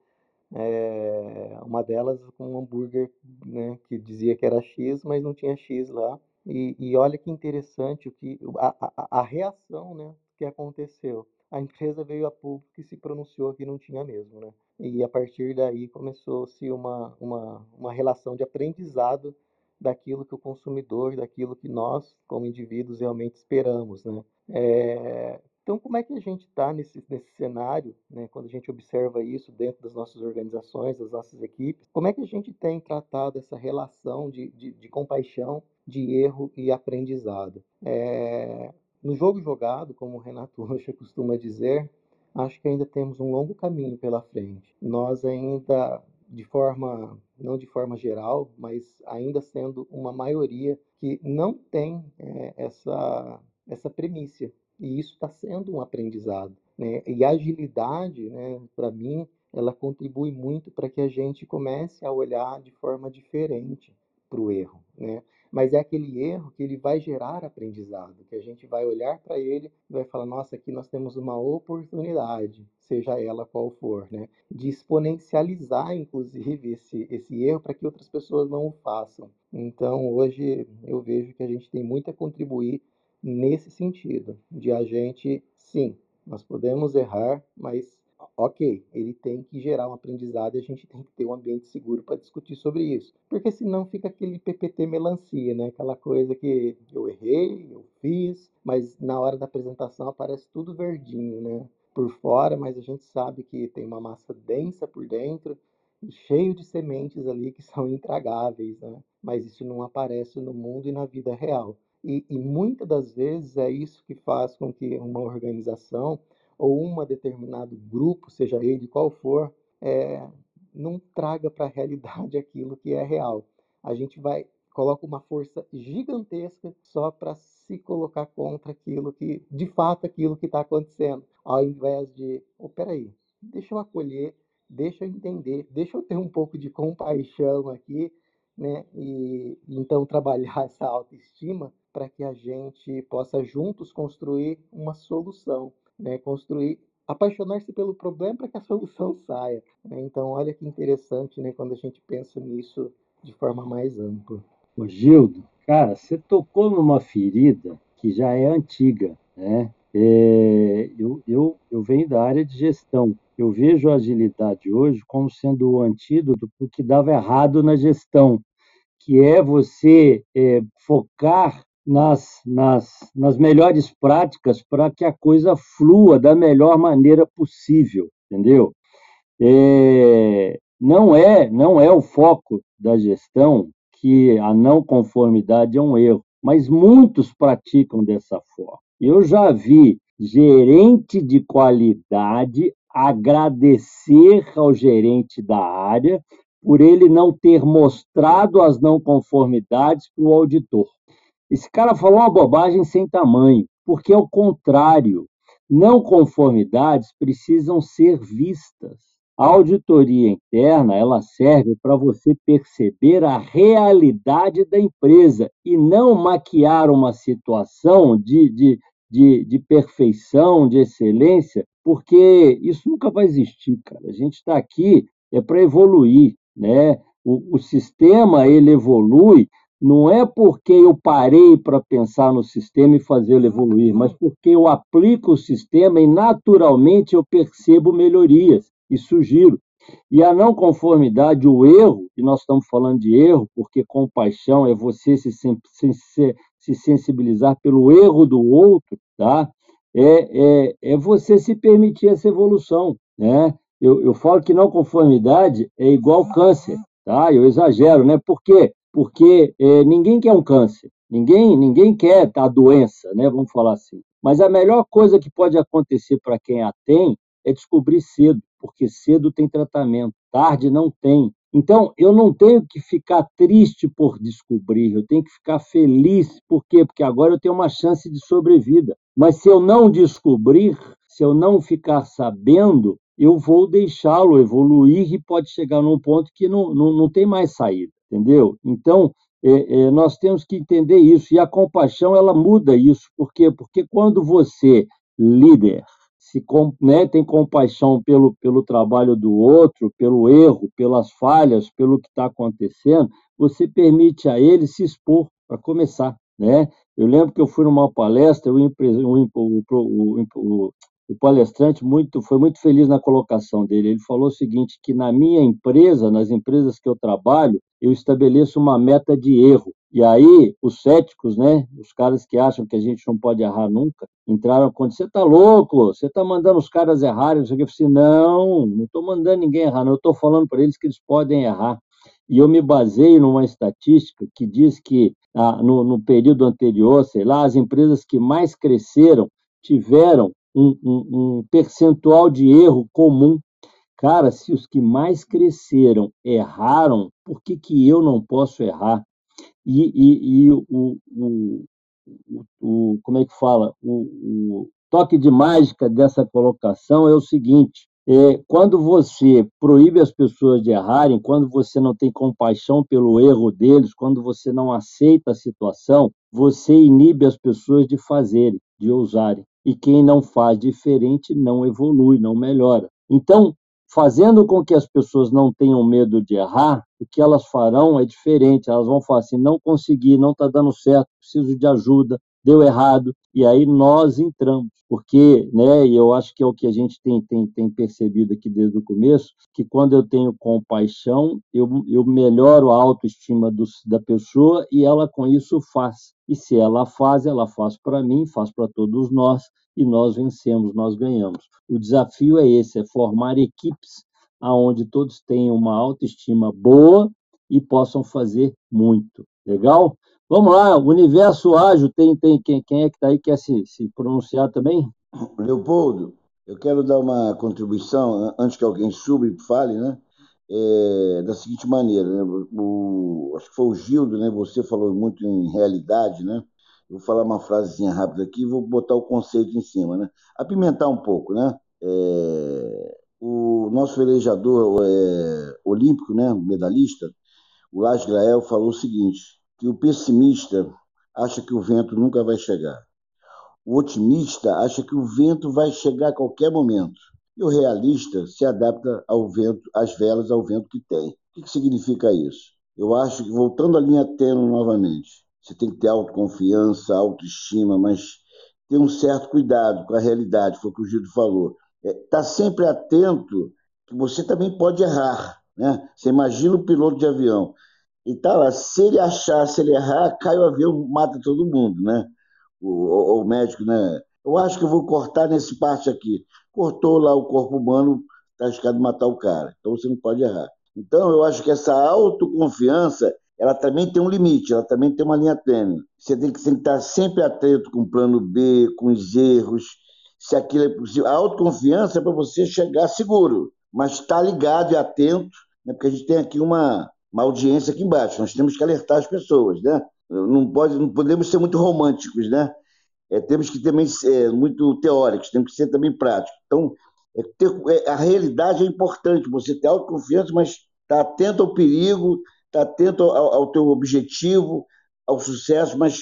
É, uma delas com um hambúrguer né, que dizia que era X, mas não tinha X lá. E, e olha que interessante o que a, a, a reação né, que aconteceu a empresa veio a público e se pronunciou que não tinha mesmo, né? E a partir daí começou-se uma, uma, uma relação de aprendizado daquilo que o consumidor, daquilo que nós, como indivíduos, realmente esperamos, né? É, então, como é que a gente está nesse, nesse cenário, né, quando a gente observa isso dentro das nossas organizações, das nossas equipes, como é que a gente tem tratado essa relação de, de, de compaixão, de erro e aprendizado? É, no jogo jogado, como o Renato Rocha costuma dizer, acho que ainda temos um longo caminho pela frente. Nós ainda, de forma, não de forma geral, mas ainda sendo uma maioria que não tem é, essa, essa premissa. E isso está sendo um aprendizado. Né? E a agilidade, né, para mim, ela contribui muito para que a gente comece a olhar de forma diferente para o erro. Né? Mas é aquele erro que ele vai gerar aprendizado, que a gente vai olhar para ele e vai falar, nossa, aqui nós temos uma oportunidade, seja ela qual for, né, de exponencializar, inclusive, esse, esse erro para que outras pessoas não o façam. Então, hoje eu vejo que a gente tem muito a contribuir nesse sentido, de a gente, sim, nós podemos errar, mas ok, ele tem que gerar um aprendizado e a gente tem que ter um ambiente seguro para discutir sobre isso. Porque senão fica aquele PPT melancia, né? Aquela coisa que eu errei, eu fiz, mas na hora da apresentação aparece tudo verdinho, né? Por fora, mas a gente sabe que tem uma massa densa por dentro e cheio de sementes ali que são intragáveis, né? Mas isso não aparece no mundo e na vida real. E, e muitas das vezes é isso que faz com que uma organização ou um determinado grupo, seja ele qual for, é, não traga para a realidade aquilo que é real. A gente vai coloca uma força gigantesca só para se colocar contra aquilo que, de fato, aquilo que está acontecendo, ao invés de, oh, peraí, deixa eu acolher, deixa eu entender, deixa eu ter um pouco de compaixão aqui, né? E então trabalhar essa autoestima para que a gente possa juntos construir uma solução né, construir, apaixonar-se pelo problema para que a solução saia. Né? Então, olha que interessante né, quando a gente pensa nisso de forma mais ampla. Ô Gildo, cara, você tocou numa ferida que já é antiga, né? É, eu, eu, eu venho da área de gestão. Eu vejo a agilidade hoje como sendo o antídoto para o que dava errado na gestão, que é você é, focar nas, nas, nas melhores práticas para que a coisa flua da melhor maneira possível, entendeu? É, não é não é o foco da gestão que a não conformidade é um erro, mas muitos praticam dessa forma. Eu já vi gerente de qualidade agradecer ao gerente da área por ele não ter mostrado as não conformidades para o auditor. Esse cara falou uma bobagem sem tamanho, porque é o contrário. Não conformidades precisam ser vistas. A auditoria interna, ela serve para você perceber a realidade da empresa e não maquiar uma situação de, de, de, de perfeição, de excelência, porque isso nunca vai existir, cara. A gente está aqui é para evoluir, né? O, o sistema ele evolui não é porque eu parei para pensar no sistema e fazê-lo evoluir, mas porque eu aplico o sistema e naturalmente eu percebo melhorias e sugiro. E a não conformidade, o erro, e nós estamos falando de erro, porque compaixão é você se, se, se sensibilizar pelo erro do outro, tá? É, é, é você se permitir essa evolução, né? Eu, eu falo que não conformidade é igual câncer, tá? Eu exagero, né? Por quê? Porque é, ninguém quer um câncer, ninguém, ninguém quer a doença, né? Vamos falar assim. Mas a melhor coisa que pode acontecer para quem a tem é descobrir cedo, porque cedo tem tratamento, tarde não tem. Então, eu não tenho que ficar triste por descobrir, eu tenho que ficar feliz. Por quê? Porque agora eu tenho uma chance de sobrevida. Mas se eu não descobrir, se eu não ficar sabendo, eu vou deixá-lo evoluir e pode chegar num ponto que não, não, não tem mais saída entendeu? Então, é, é, nós temos que entender isso, e a compaixão, ela muda isso, por quê? Porque quando você, líder, se, né, tem compaixão pelo, pelo trabalho do outro, pelo erro, pelas falhas, pelo que está acontecendo, você permite a ele se expor, para começar, né? Eu lembro que eu fui numa palestra, o, o, o, o o palestrante muito, foi muito feliz na colocação dele. Ele falou o seguinte: que na minha empresa, nas empresas que eu trabalho, eu estabeleço uma meta de erro. E aí, os céticos, né, os caras que acham que a gente não pode errar nunca, entraram quando você está louco, você está mandando os caras errarem. Eu falei não, não estou mandando ninguém errar, não. Eu estou falando para eles que eles podem errar. E eu me baseio numa estatística que diz que ah, no, no período anterior, sei lá, as empresas que mais cresceram tiveram um, um, um percentual de erro comum. Cara, se os que mais cresceram erraram, por que, que eu não posso errar? E, e, e o, o, o, o, como é que fala? O, toque de mágica dessa colocação é o seguinte: é, quando você proíbe as pessoas de errarem, quando você não tem compaixão pelo erro deles, quando você não aceita a situação, você inibe as pessoas de fazerem, de ousarem. E quem não faz diferente não evolui, não melhora. Então, fazendo com que as pessoas não tenham medo de errar, o que elas farão é diferente. Elas vão falar assim: não consegui, não está dando certo, preciso de ajuda, deu errado, e aí nós entramos, porque, né, e eu acho que é o que a gente tem, tem, tem percebido aqui desde o começo, que quando eu tenho compaixão, eu, eu melhoro a autoestima do, da pessoa e ela com isso faz. E se ela faz, ela faz para mim, faz para todos nós, e nós vencemos, nós ganhamos. O desafio é esse, é formar equipes aonde todos tenham uma autoestima boa e possam fazer muito. Legal? Vamos lá, Universo Ágil, tem, tem quem, quem é que está aí quer se, se pronunciar também? Leopoldo, eu quero dar uma contribuição, antes que alguém suba e fale, né? É, da seguinte maneira, né? o, acho que foi o Gildo, né? Você falou muito em realidade, né? Eu vou falar uma frasezinha rápida aqui e vou botar o conceito em cima, né? Apimentar um pouco, né? É, o nosso velejador é, olímpico, né? Medalhista, o Lars Grael falou o seguinte: que o pessimista acha que o vento nunca vai chegar. O otimista acha que o vento vai chegar a qualquer momento. E o realista se adapta ao vento, às velas ao vento que tem. O que, significa isso? Eu acho que, voltando à linha tênue novamente, você tem que ter autoconfiança, autoestima, mas ter um certo cuidado com a realidade, foi o que o Gildo falou. Está é, tá sempre atento que você também pode errar. Né? Você imagina o piloto de avião. E tá lá, se ele achar, se ele errar, cai o avião, mata todo mundo, né? O, o, o médico, né? Eu acho que eu vou cortar nesse parte aqui. Cortou lá o corpo humano, tá arriscado matar o cara. Então você não pode errar. Então eu acho que essa autoconfiança, ela também tem um limite, ela também tem uma linha tênue. Você tem que, tem que estar sempre atento com o plano B, com os erros, se aquilo é possível. A autoconfiança é para você chegar seguro, mas estar tá ligado e atento, né? porque a gente tem aqui uma, uma audiência aqui embaixo. Nós temos que alertar as pessoas, né? Não, pode, não podemos ser muito românticos, né? É, temos que também ser muito teóricos, temos que ser também práticos. Então, é, ter, é, a realidade é importante, você ter autoconfiança, mas estar tá atento ao perigo, estar tá atento ao, ao teu objetivo, ao sucesso, mas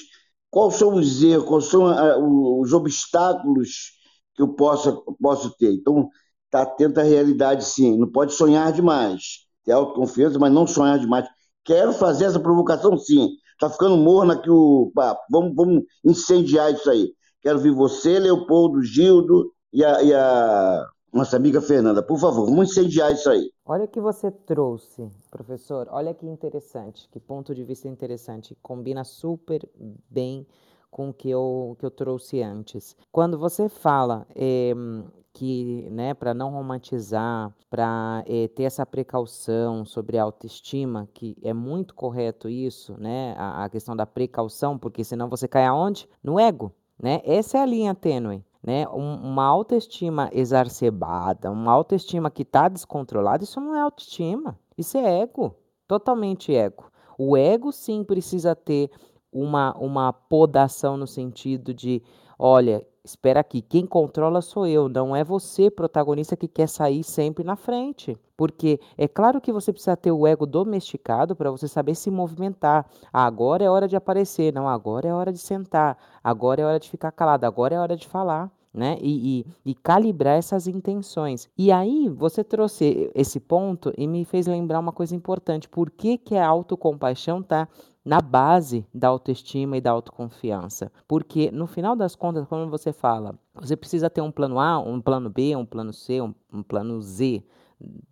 quais são os erros, quais são a, os obstáculos que eu possa, posso ter. Então, estar tá atento à realidade, sim. Não pode sonhar demais ter autoconfiança, mas não sonhar demais. Quero fazer essa provocação sim. Está ficando morno aqui o papo. Vamos, vamos incendiar isso aí. Quero ver você, Leopoldo, Gildo e a, e a nossa amiga Fernanda. Por favor, vamos incendiar isso aí. Olha o que você trouxe, professor. Olha que interessante, que ponto de vista interessante. Combina super bem com o que eu, que eu trouxe antes. Quando você fala eh, que, né, para não romantizar, para eh, ter essa precaução sobre a autoestima, que é muito correto isso, né, a, a, questão da precaução, porque senão você cai aonde? No ego, né? Essa é a linha tênue. Né, um, uma autoestima exacerbada, uma autoestima que está descontrolada, isso não é autoestima, isso é ego, totalmente ego. O ego sim precisa ter uma, uma podação no sentido de, olha, espera aqui, quem controla sou eu, não é você, protagonista, que quer sair sempre na frente. Porque é claro que você precisa ter o ego domesticado para você saber se movimentar. Ah, agora é hora de aparecer, não, agora é hora de sentar, agora é hora de ficar calado, agora é hora de falar. Né? E, e, e, calibrar essas intenções. E aí você trouxe esse ponto e me fez lembrar uma coisa importante. Por que, que a autocompaixão está na base da autoestima e da autoconfiança. Porque no final das contas, quando você fala, você precisa ter um plano A, um plano B, um plano C, um, um plano Z,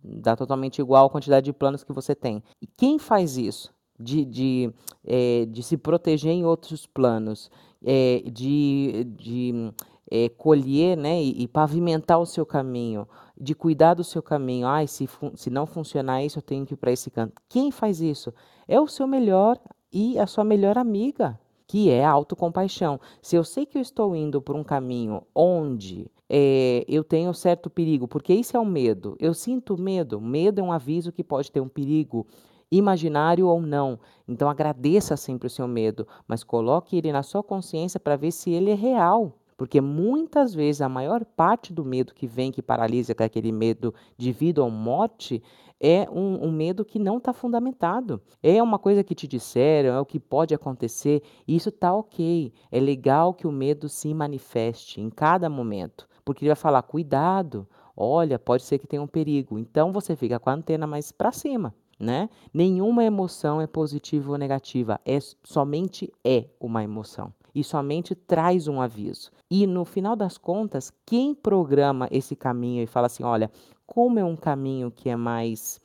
dá totalmente igual a quantidade de planos que você tem. E quem faz isso? De, de, é, de se proteger em outros planos, é, de, de é, colher né, e, e, pavimentar o seu caminho, de cuidar do seu caminho. Ah, se, se não funcionar isso, eu tenho que ir para esse canto. Quem faz isso? É o seu melhor e a sua melhor amiga, que é a autocompaixão. Se eu sei que eu estou indo por um caminho onde é, eu tenho certo perigo, porque isso é o medo. Eu sinto medo. Medo é um aviso que pode ter um perigo imaginário ou não. Então agradeça sempre o seu medo, mas coloque ele na sua consciência para ver se ele é real. Porque muitas vezes a maior parte do medo que vem, que paralisa, que é aquele medo de vida ou morte, é um, um medo que não está fundamentado. É uma coisa que te disseram, é o que pode acontecer, e isso está ok. É legal que o medo se manifeste em cada momento. Porque ele vai falar, cuidado, olha, pode ser que tenha um perigo. Então você fica com a antena mais para cima. Né? Nenhuma emoção é positiva ou negativa, é somente é uma emoção e somente traz um aviso. E no final das contas, quem programa esse caminho e fala assim: olha, como é um caminho que é mais,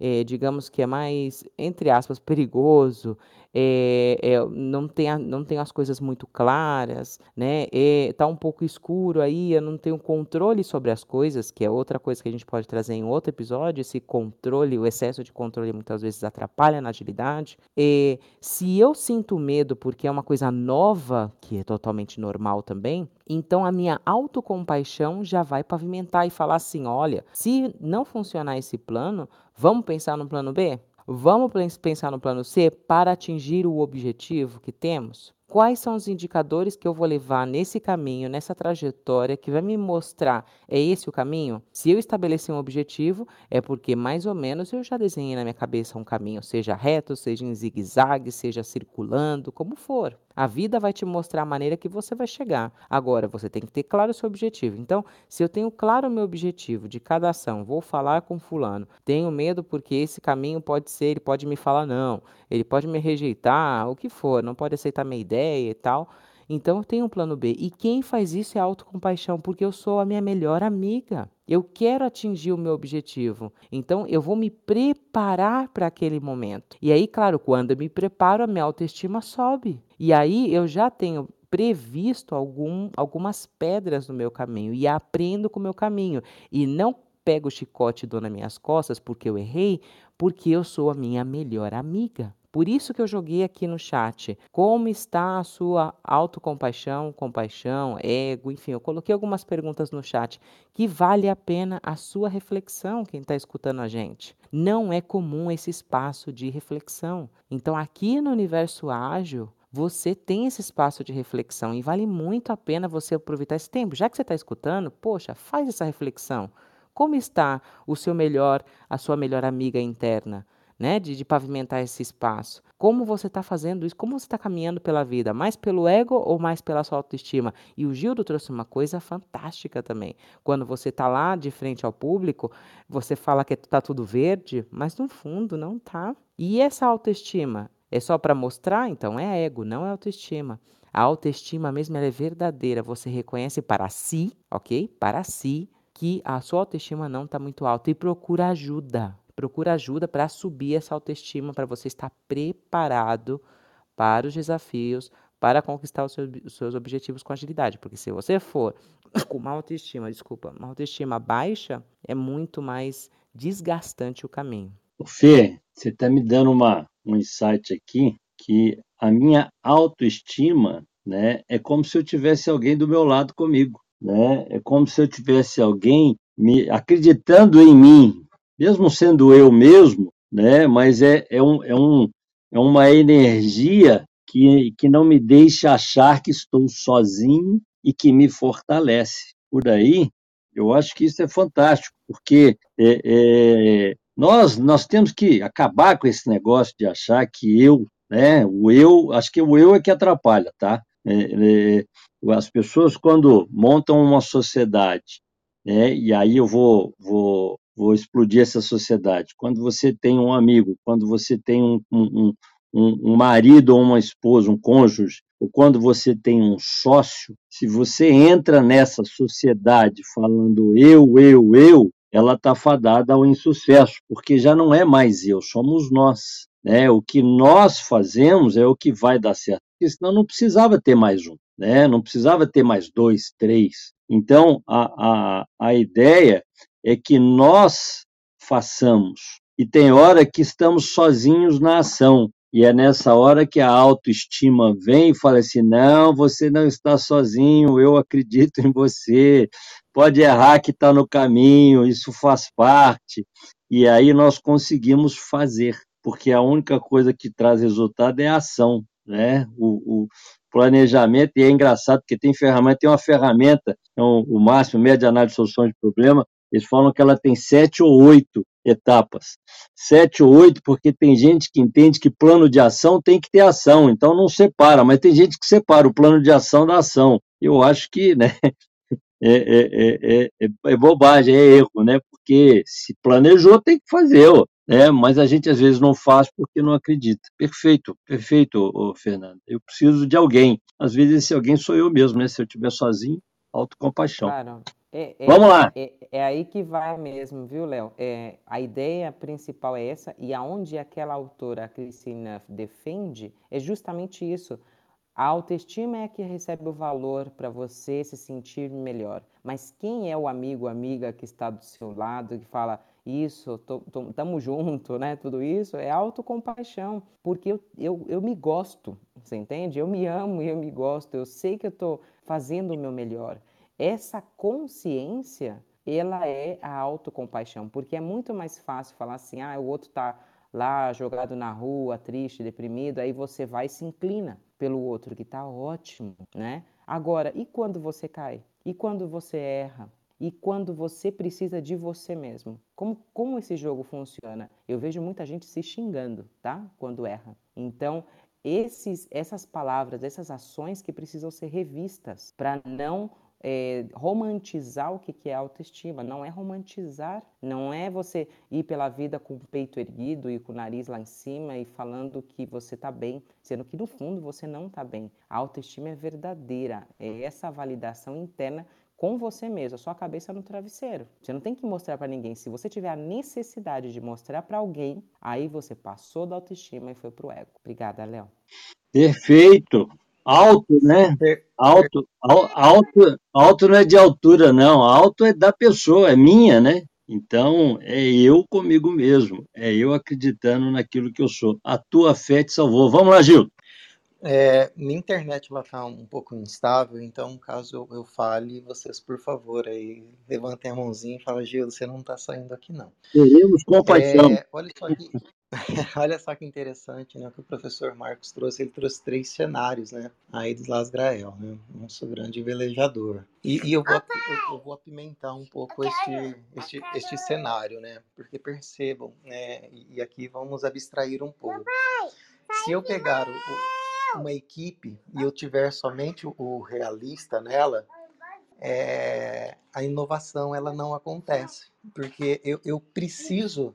é, digamos que é mais, entre aspas, perigoso, é, é, não, tem a, não tem as coisas muito claras, né? Está um pouco escuro aí, eu não tenho controle sobre as coisas, que é outra coisa que a gente pode trazer em outro episódio. Esse controle, o excesso de controle muitas vezes atrapalha na agilidade. E se eu sinto medo porque é uma coisa nova, que é totalmente normal também, então a minha autocompaixão já vai pavimentar e falar assim: olha, se não funcionar esse plano, vamos pensar no plano B? Vamos pensar no plano C para atingir o objetivo que temos? Quais são os indicadores que eu vou levar nesse caminho, nessa trajetória, que vai me mostrar é esse o caminho? Se eu estabelecer um objetivo, é porque mais ou menos eu já desenhei na minha cabeça um caminho, seja reto, seja em zigue-zague, seja circulando, como for. A vida vai te mostrar a maneira que você vai chegar. Agora, você tem que ter claro o seu objetivo. Então, se eu tenho claro o meu objetivo de cada ação, vou falar com fulano, tenho medo porque esse caminho pode ser, ele pode me falar não, ele pode me rejeitar, o que for, não pode aceitar minha ideia e tal. Então, eu tenho um plano B. E quem faz isso é autocompaixão, porque eu sou a minha melhor amiga. Eu quero atingir o meu objetivo. Então, eu vou me preparar para aquele momento. E aí, claro, quando eu me preparo, a minha autoestima sobe. E aí eu já tenho previsto algum, algumas pedras no meu caminho e aprendo com o meu caminho. E não pego o chicote e dou nas minhas costas porque eu errei, porque eu sou a minha melhor amiga. Por isso que eu joguei aqui no chat. Como está a sua autocompaixão, compaixão, ego, enfim, eu coloquei algumas perguntas no chat que vale a pena a sua reflexão, quem está escutando a gente. Não é comum esse espaço de reflexão. Então, aqui no universo ágil, você tem esse espaço de reflexão e vale muito a pena você aproveitar esse tempo. Já que você está escutando, poxa, faz essa reflexão. Como está o seu melhor, a sua melhor amiga interna? Né, de, de pavimentar esse espaço. Como você está fazendo isso? Como você está caminhando pela vida? Mais pelo ego ou mais pela sua autoestima? E o Gildo trouxe uma coisa fantástica também. Quando você está lá de frente ao público, você fala que está tudo verde, mas no fundo não está. E essa autoestima? É só para mostrar? Então é ego, não é autoestima. A autoestima mesmo é verdadeira. Você reconhece para si, ok? Para si, que a sua autoestima não está muito alta e procura ajuda. Procura ajuda para subir essa autoestima, para você estar preparado para os desafios, para conquistar os seus, os seus objetivos com agilidade. Porque se você for com uma autoestima, desculpa, uma autoestima baixa, é muito mais desgastante o caminho. Fê, você está me dando uma, um insight aqui que a minha autoestima né, é como se eu tivesse alguém do meu lado comigo. Né? É como se eu tivesse alguém me acreditando em mim, mesmo sendo eu mesmo, né? mas é, é, um, é, um, é uma energia que, que não me deixa achar que estou sozinho e que me fortalece. Por aí, eu acho que isso é fantástico, porque é, é, nós, nós temos que acabar com esse negócio de achar que eu, né, o eu, acho que o eu é que atrapalha, tá? É, é, as pessoas, quando montam uma sociedade, né, e aí eu vou, vou, vou explodir essa sociedade, quando você tem um amigo, quando você tem um, um, um, um marido ou uma esposa, um cônjuge, ou quando você tem um sócio, se você entra nessa sociedade falando eu, eu, eu, ela está fadada ao insucesso, porque já não é mais eu, somos nós. Né? O que nós fazemos é o que vai dar certo, porque senão não precisava ter mais um, né? não precisava ter mais dois, três. Então, a, a, a ideia é que nós façamos. E tem hora que estamos sozinhos na ação. E é nessa hora que a autoestima vem e fala assim: não, você não está sozinho, eu acredito em você. Pode errar que está no caminho, isso faz parte. E aí nós conseguimos fazer, porque a única coisa que traz resultado é a ação, né? O, o planejamento, e é engraçado porque tem ferramenta, tem uma ferramenta, então, o máximo, média análise de solução de problema, eles falam que ela tem sete ou oito etapas. Sete ou oito, porque tem gente que entende que plano de ação tem que ter ação, então não separa, mas tem gente que separa o plano de ação da ação. Eu acho que né, é, é, é, é, bobagem, é erro, né? Porque se planejou, tem que fazer, ó, né? mas a gente às vezes não faz porque não acredita. Perfeito, perfeito, ô, Fernando. Eu preciso de alguém. Às vezes esse alguém sou eu mesmo, né? Se eu estiver sozinho, autocompaixão. Claro. É, é, Vamos lá. É, é, aí que vai mesmo, viu, Léo? É, a ideia principal é essa, e aonde aquela autora, a Christine defende, é justamente isso. A autoestima é a que recebe o valor para você se sentir melhor. Mas quem é o amigo, amiga que está do seu lado, que fala isso, tô, tô, tamo junto, né? Tudo isso é autocompaixão, porque eu, eu, eu me gosto, você entende? Eu me amo e eu me gosto, eu sei que eu estou fazendo o meu melhor. Essa consciência, ela é a autocompaixão, porque é muito mais fácil falar assim, ah, o outro está lá jogado na rua, triste, deprimido, aí você vai e se inclina pelo outro que está ótimo, né? Agora, e quando você cai? E quando você erra? E quando você precisa de você mesmo? Como, como esse jogo funciona? Eu vejo muita gente se xingando, tá? Quando erra. Então, esses, essas palavras, essas ações que precisam ser revistas para não é, romantizar o que, é autoestima. Não é romantizar, não é você ir pela vida com o peito erguido e com o nariz lá em cima e falando que você está bem, sendo que no fundo você não está bem. A autoestima é verdadeira, é essa validação interna com você mesmo, a sua cabeça no travesseiro. Você não tem que mostrar para ninguém. Se você tiver a necessidade de mostrar para alguém, aí você passou da autoestima e foi pro ego. Obrigada, Léo. Perfeito. Alto, né? Alto, alto, alto não é de altura, não. Alto é da pessoa, é minha, né? Então, é eu comigo mesmo, é eu acreditando naquilo que eu sou. A tua fé te salvou. Vamos lá, Gil. É, minha internet ela tá um pouco instável, então caso eu, eu fale, vocês por favor aí levantem a mãozinha e falem, Gil, você não está saindo aqui não. Teremos compaixão. É, olha só que olha só que interessante, né? O que o professor Marcos trouxe, ele trouxe três cenários, né? Aí dos Las Grael, né? Nosso grande velejador. E, e eu, vou, eu, eu, vou apimentar um pouco este, este, este cenário, né? Porque percebam, né? E aqui vamos abstrair um pouco. Se eu pegar o uma equipe e eu tiver somente o realista nela, é, a inovação ela não acontece, porque eu, eu preciso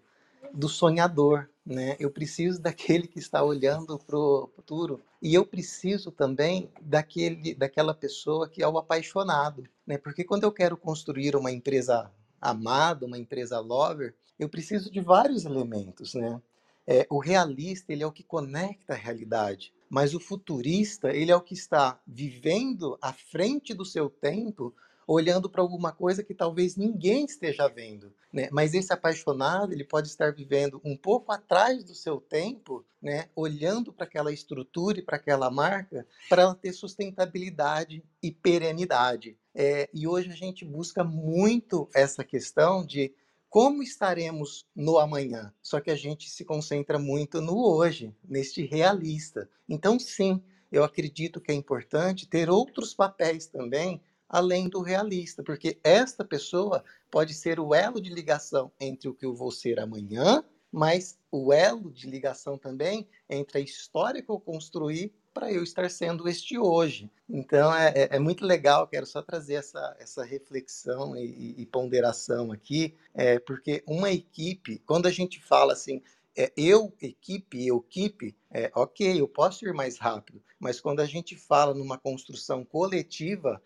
do sonhador, né? Eu preciso daquele que está olhando para o futuro e eu preciso também daquele, daquela pessoa que é o apaixonado, né? Porque quando eu quero construir uma empresa amada, uma empresa lover, eu preciso de vários elementos, né? É, o realista ele é o que conecta a realidade. Mas o futurista, ele é o que está vivendo à frente do seu tempo, olhando para alguma coisa que talvez ninguém esteja vendo. Né? Mas esse apaixonado, ele pode estar vivendo um pouco atrás do seu tempo, né? olhando para aquela estrutura e para aquela marca, para ela ter sustentabilidade e perenidade. É, e hoje a gente busca muito essa questão de como estaremos no amanhã. Só que a gente se concentra muito no hoje, neste realista. Então, sim, eu acredito que é importante ter outros papéis também além do realista, porque esta pessoa pode ser o elo de ligação entre o que eu vou ser amanhã, mas o elo de ligação também entre a história que eu construí para eu estar sendo este hoje. Então é, é, é, muito legal, quero só trazer essa, essa reflexão e, e ponderação aqui, é, porque uma equipe, quando a gente fala assim, é, eu, equipe, eu, equipe, é, ok, eu posso ir mais rápido, mas quando a gente fala numa construção coletiva,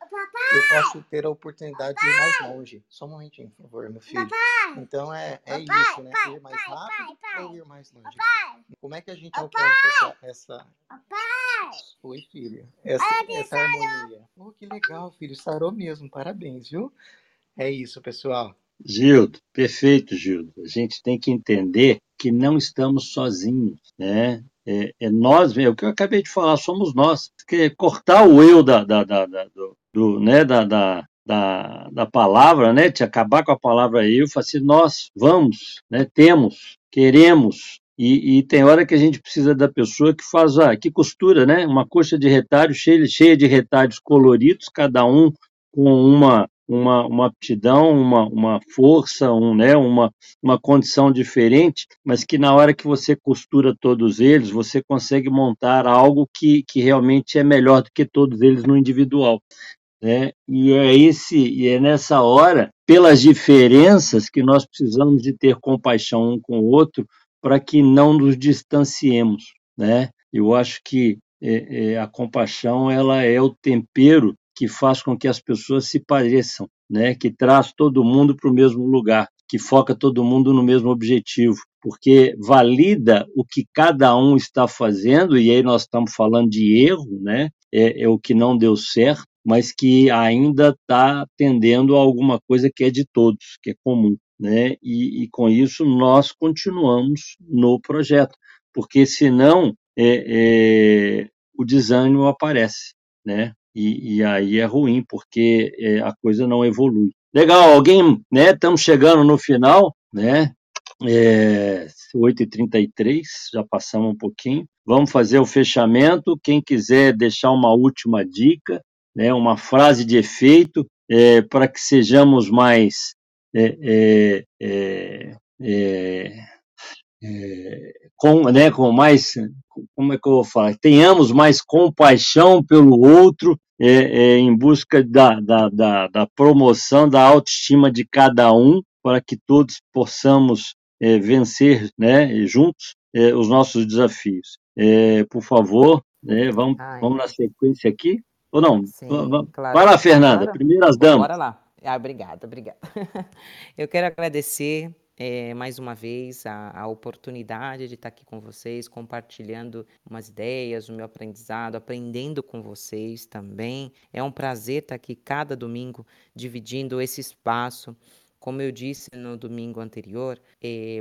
eu posso ter a oportunidade de ir mais longe. Só um momentinho, por favor, meu filho. Então é, é isso, né? Ir mais rápido ou ir mais longe. Como é que a gente alcança essa, essa... Oi, filho. Essa, essa harmonia. Oh, que legal, filho. Sarou mesmo. Parabéns, viu? É isso, pessoal. Gildo, perfeito, Gildo. A gente tem que entender que não estamos sozinhos, né? É, é nós, é o que eu acabei de falar, somos nós. Porque cortar o eu da, da, da, da do, do, né, da, da, da, da palavra, né, de acabar com a palavra eu, falar assim, nós vamos, né, temos, queremos, e, e, tem hora que a gente precisa da pessoa que faz, ah, que costura, né, uma coxa de retalhos cheia, cheia de retalhos coloridos, cada um com uma uma, uma aptidão, uma, uma força, um, né, uma, uma condição diferente, mas que na hora que você costura todos eles, você consegue montar algo que, que realmente é melhor do que todos eles no individual. Né? E é esse e é nessa hora, pelas diferenças, que nós precisamos de ter compaixão um com o outro para que não nos distanciemos, né? Eu acho que é, é, a compaixão ela é o tempero que faz com que as pessoas se pareçam, né? Que traz todo mundo para o mesmo lugar, que foca todo mundo no mesmo objetivo, porque valida o que cada um está fazendo e aí nós estamos falando de erro, né? É, é o que não deu certo mas que ainda está tendendo a alguma coisa que é de todos, que é comum. Né? E, e com isso nós continuamos no projeto, porque senão é, é, o desânimo aparece, né? E, e, aí é ruim, porque é, a coisa não evolui. Legal, alguém, né? Estamos chegando no final, né? É, 8h33, já passamos um pouquinho. Vamos fazer o fechamento. Quem quiser deixar uma última dica, né, uma frase de efeito é, para que sejamos mais é, é, é, é, é com, né, com mais como é que eu vou falar tenhamos mais compaixão pelo outro em busca da, da, da, da, promoção da autoestima de cada um para que todos possamos vencer né, juntos os nossos desafios por favor né, vamos, vamos na sequência aqui ou não? Sim, claro. Vai lá, Fernanda, Bora. primeiras damas. Bora lá. Ah, obrigada, obrigada. Eu quero agradecer é, mais uma vez a, a, oportunidade de estar aqui com vocês, compartilhando umas ideias, o meu aprendizado, aprendendo com vocês também. É um prazer estar aqui cada domingo dividindo esse espaço. Como eu disse no domingo anterior, é,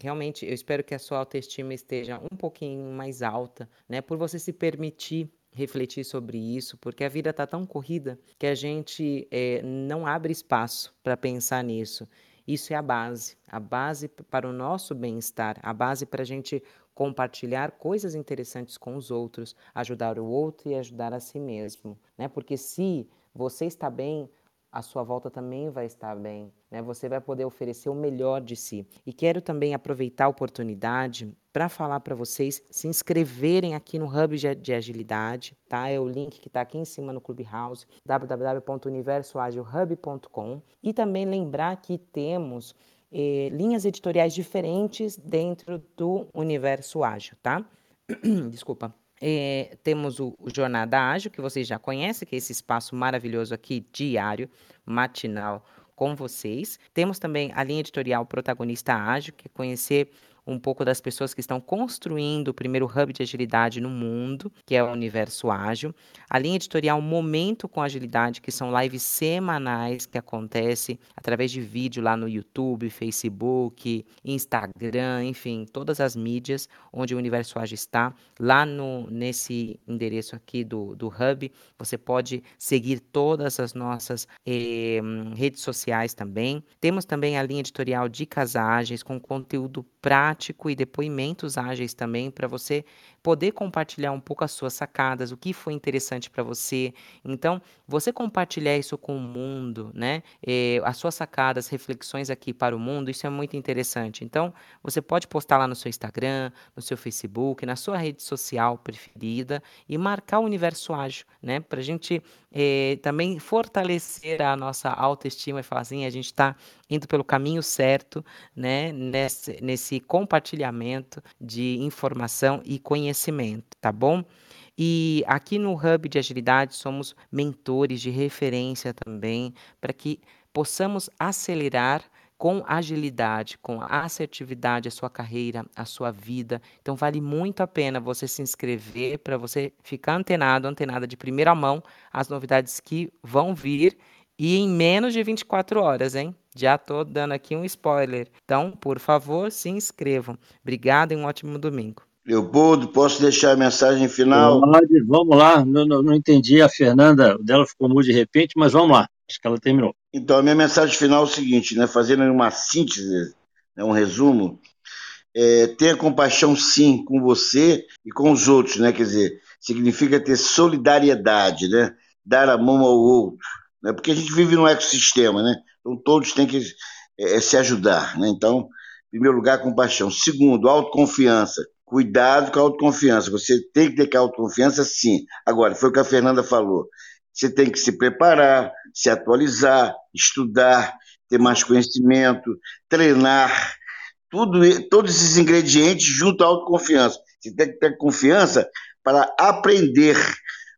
realmente eu espero que a sua autoestima esteja um pouquinho mais alta, né? Por você se permitir refletir sobre isso, porque a vida está tão corrida que a gente é, não abre espaço para pensar nisso. Isso é a base, a base para o nosso bem-estar, a base para a gente compartilhar coisas interessantes com os outros, ajudar o outro e ajudar a si mesmo, né? Porque se você está bem, a sua volta também vai estar bem, né? Você vai poder oferecer o melhor de si. E quero também aproveitar a oportunidade para falar para vocês se inscreverem aqui no Hub de Agilidade, tá? É o link que está aqui em cima no Clubhouse, www.universoagilhub.com. E também lembrar que temos eh, linhas editoriais diferentes dentro do Universo Ágil, tá? Desculpa. É, temos o, o, Jornada Ágil, que vocês já conhecem, que é esse espaço maravilhoso aqui, diário, matinal, com vocês. Temos também a linha editorial Protagonista Ágil, que é conhecer um pouco das pessoas que estão construindo o primeiro hub de agilidade no mundo, que é o Universo Ágil. A linha editorial Momento com Agilidade, que são lives semanais que acontecem através de vídeo lá no YouTube, Facebook, Instagram, enfim, todas as mídias onde o Universo Ágil está. Lá no, nesse endereço aqui do, do Hub, você pode seguir todas as nossas eh, redes sociais também. Temos também a linha editorial Dicas Ágeis com conteúdo prático prático e depoimentos ágeis também para você poder compartilhar um pouco as suas sacadas, o que foi interessante para você. Então, você compartilhar isso com o mundo, né? Eh, as suas sacadas, reflexões aqui para o mundo, isso é muito interessante. Então, você pode postar lá no seu Instagram, no seu Facebook, na sua rede social preferida e marcar o Universo Ágil, né? Para a gente eh, também fortalecer a nossa autoestima e falar assim, a gente está indo pelo caminho certo, né? Nesse, nesse compartilhamento de informação e conhecimento, tá bom? E aqui no Hub de Agilidade somos mentores de referência também, para que possamos acelerar com agilidade, com assertividade a sua carreira, a sua vida. Então vale muito a pena você se inscrever para você ficar antenado, antenada de primeira mão as novidades que vão vir e em menos de 24 horas, hein? Já estou dando aqui um spoiler. Então, por favor, se inscrevam. Obrigado e um ótimo domingo. Leopoldo, posso deixar a mensagem final? Vamos lá. Não, não, não entendi a Fernanda, o dela ficou mudo de repente, mas vamos lá. Acho que ela terminou. Então, a minha mensagem final é o seguinte, né? Fazendo uma síntese, né? um resumo, é, tenha compaixão sim com você e com os outros, né? Quer dizer, significa ter solidariedade, né? Dar a mão ao outro, né? Porque a gente vive num ecossistema, né? Então todos têm que é, se ajudar, né? Então, em primeiro lugar, compaixão. Segundo, autoconfiança. Cuidado com a autoconfiança. Você tem que ter autoconfiança, sim. Agora, foi o que a Fernanda falou. Você tem que se preparar, se atualizar, estudar, ter mais conhecimento, treinar, tudo, todos esses ingredientes junto à autoconfiança. Você tem que ter confiança para aprender,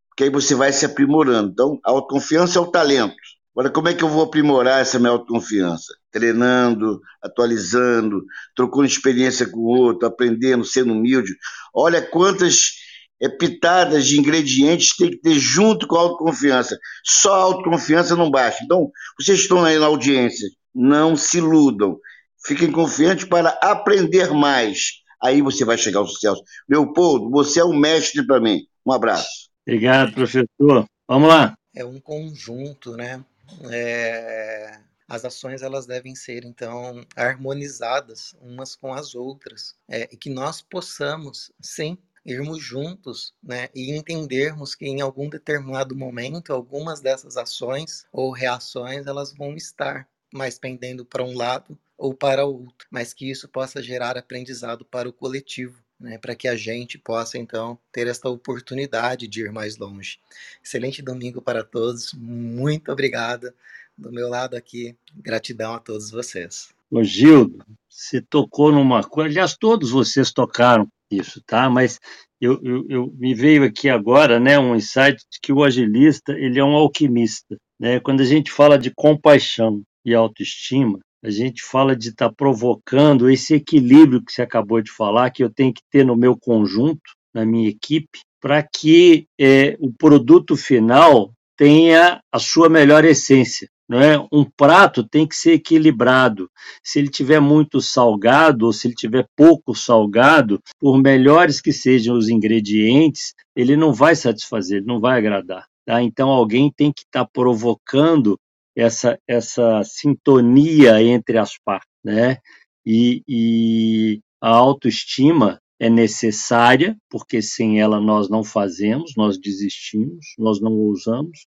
porque aí você vai se aprimorando. Então, a autoconfiança é o talento. Agora, como é que eu vou aprimorar essa minha autoconfiança? Treinando, atualizando, trocando experiência com o outro, aprendendo, sendo humilde. Olha quantas é, pitadas de ingredientes tem que ter junto com a autoconfiança. Só a autoconfiança não basta. Então, vocês estão aí na audiência, não se iludam. Fiquem confiantes para aprender mais. Aí você vai chegar ao sucesso. Leopoldo, você é um mestre para mim. Um abraço. Obrigado, professor. Vamos lá. É um conjunto, né? É... As ações elas devem ser então harmonizadas umas com as outras. É, e que nós possamos, sim, irmos juntos, né, e entendermos que em algum determinado momento algumas dessas ações ou reações elas vão estar mais pendendo para um lado ou para outro, mas que isso possa gerar aprendizado para o coletivo, né, para que a gente possa então ter esta oportunidade de ir mais longe. Excelente domingo para todos, muito obrigada. Do meu lado aqui, gratidão a todos vocês. Ô Gildo, você tocou numa coisa, aliás, todos vocês tocaram isso, tá? Mas eu, eu, eu, me veio aqui agora, né, um insight de que o agilista ele é um alquimista, né? Quando a gente fala de compaixão e autoestima, a gente fala de estar tá provocando esse equilíbrio que você acabou de falar, que eu tenho que ter no meu conjunto, na minha equipe, para que é, o produto final tenha a sua melhor essência. Né? Um prato tem que ser equilibrado. Se ele tiver muito salgado ou se ele tiver pouco salgado, por melhores que sejam os ingredientes, ele não vai satisfazer, ele não vai agradar. Tá? Então alguém tem que estar tá provocando essa, essa sintonia entre as partes. Né? E, e a autoestima é necessária, porque sem ela nós não fazemos, nós desistimos, nós não usamos,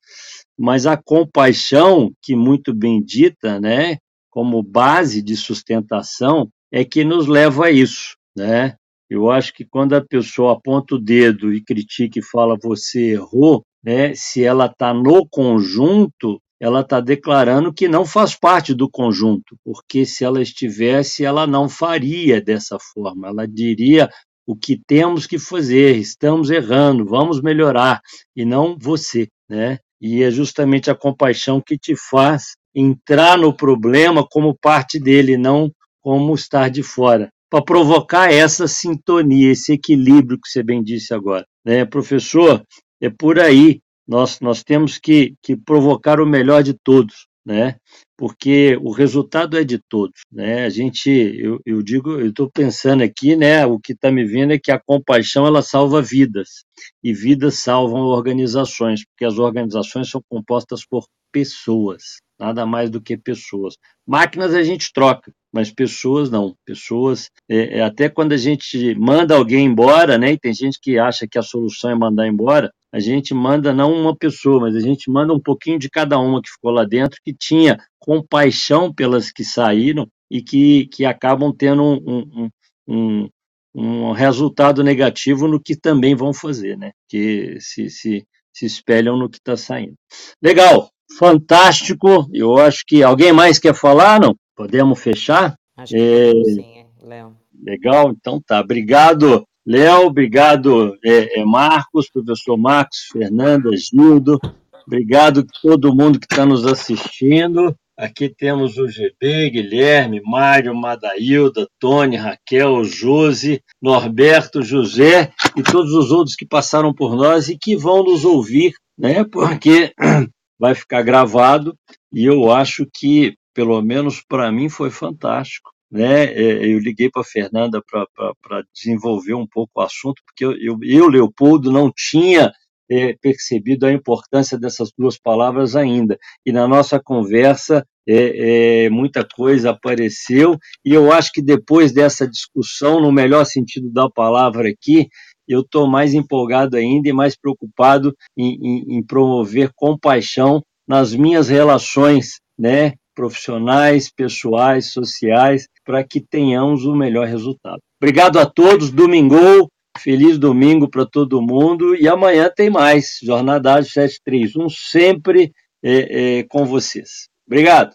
mas a compaixão, que muito bem dita, né, como base de sustentação, é que nos leva a isso, né? Eu acho que quando a pessoa aponta o dedo e critica e fala você errou, né, se ela está no conjunto, ela está declarando que não faz parte do conjunto, porque se ela estivesse, ela não faria dessa forma. Ela diria o que temos que fazer, estamos errando, vamos melhorar, e não você, né? E é justamente a compaixão que te faz entrar no problema como parte dele, não como estar de fora. Para provocar essa sintonia, esse equilíbrio que você bem disse agora. Né? Professor, é por aí. Nós, nós temos que, que provocar o melhor de todos né? Porque o resultado é de todos, né? A gente, eu, eu digo, eu estou pensando aqui, né? O que está me vendo é que a compaixão ela salva vidas e vidas salvam organizações, porque as organizações são compostas por pessoas, nada mais do que pessoas. Máquinas a gente troca, mas pessoas não. Pessoas, é, é, até quando a gente manda alguém embora, né? E tem gente que acha que a solução é mandar embora, a gente manda não uma pessoa, mas a gente manda um pouquinho de cada uma que ficou lá dentro, que tinha compaixão pelas que saíram e que, que acabam tendo um, um, um, um resultado negativo no que também vão fazer, né? Que se, se, se espelham no que está saindo. Legal, fantástico. Eu acho que alguém mais quer falar, não? Podemos fechar? Acho que é... sim, Léo. Legal, então tá. Obrigado, Léo. Obrigado, é, é Marcos, professor Marcos, Fernanda, Gildo. Obrigado a todo mundo que está nos assistindo. Aqui temos o GB, Guilherme, Mário, Madailda, Tony, Raquel, Josi, Norberto, José e todos os outros que passaram por nós e que vão nos ouvir, né? Porque vai ficar gravado e eu acho que, pelo menos para mim, foi fantástico. Né? É, eu liguei para a Fernanda para desenvolver um pouco o assunto, porque eu, eu, eu Leopoldo, não tinha é, percebido a importância dessas duas palavras ainda. E na nossa conversa, é, é, muita coisa apareceu, e eu acho que depois dessa discussão, no melhor sentido da palavra aqui, eu estou mais empolgado ainda e mais preocupado em, em, em promover compaixão nas minhas relações, né, profissionais, pessoais, sociais, para que tenhamos o melhor resultado. Obrigado a todos, domingo, Feliz domingo para todo mundo e amanhã tem mais. Jornada 731, sempre é, é, com vocês. Obrigado.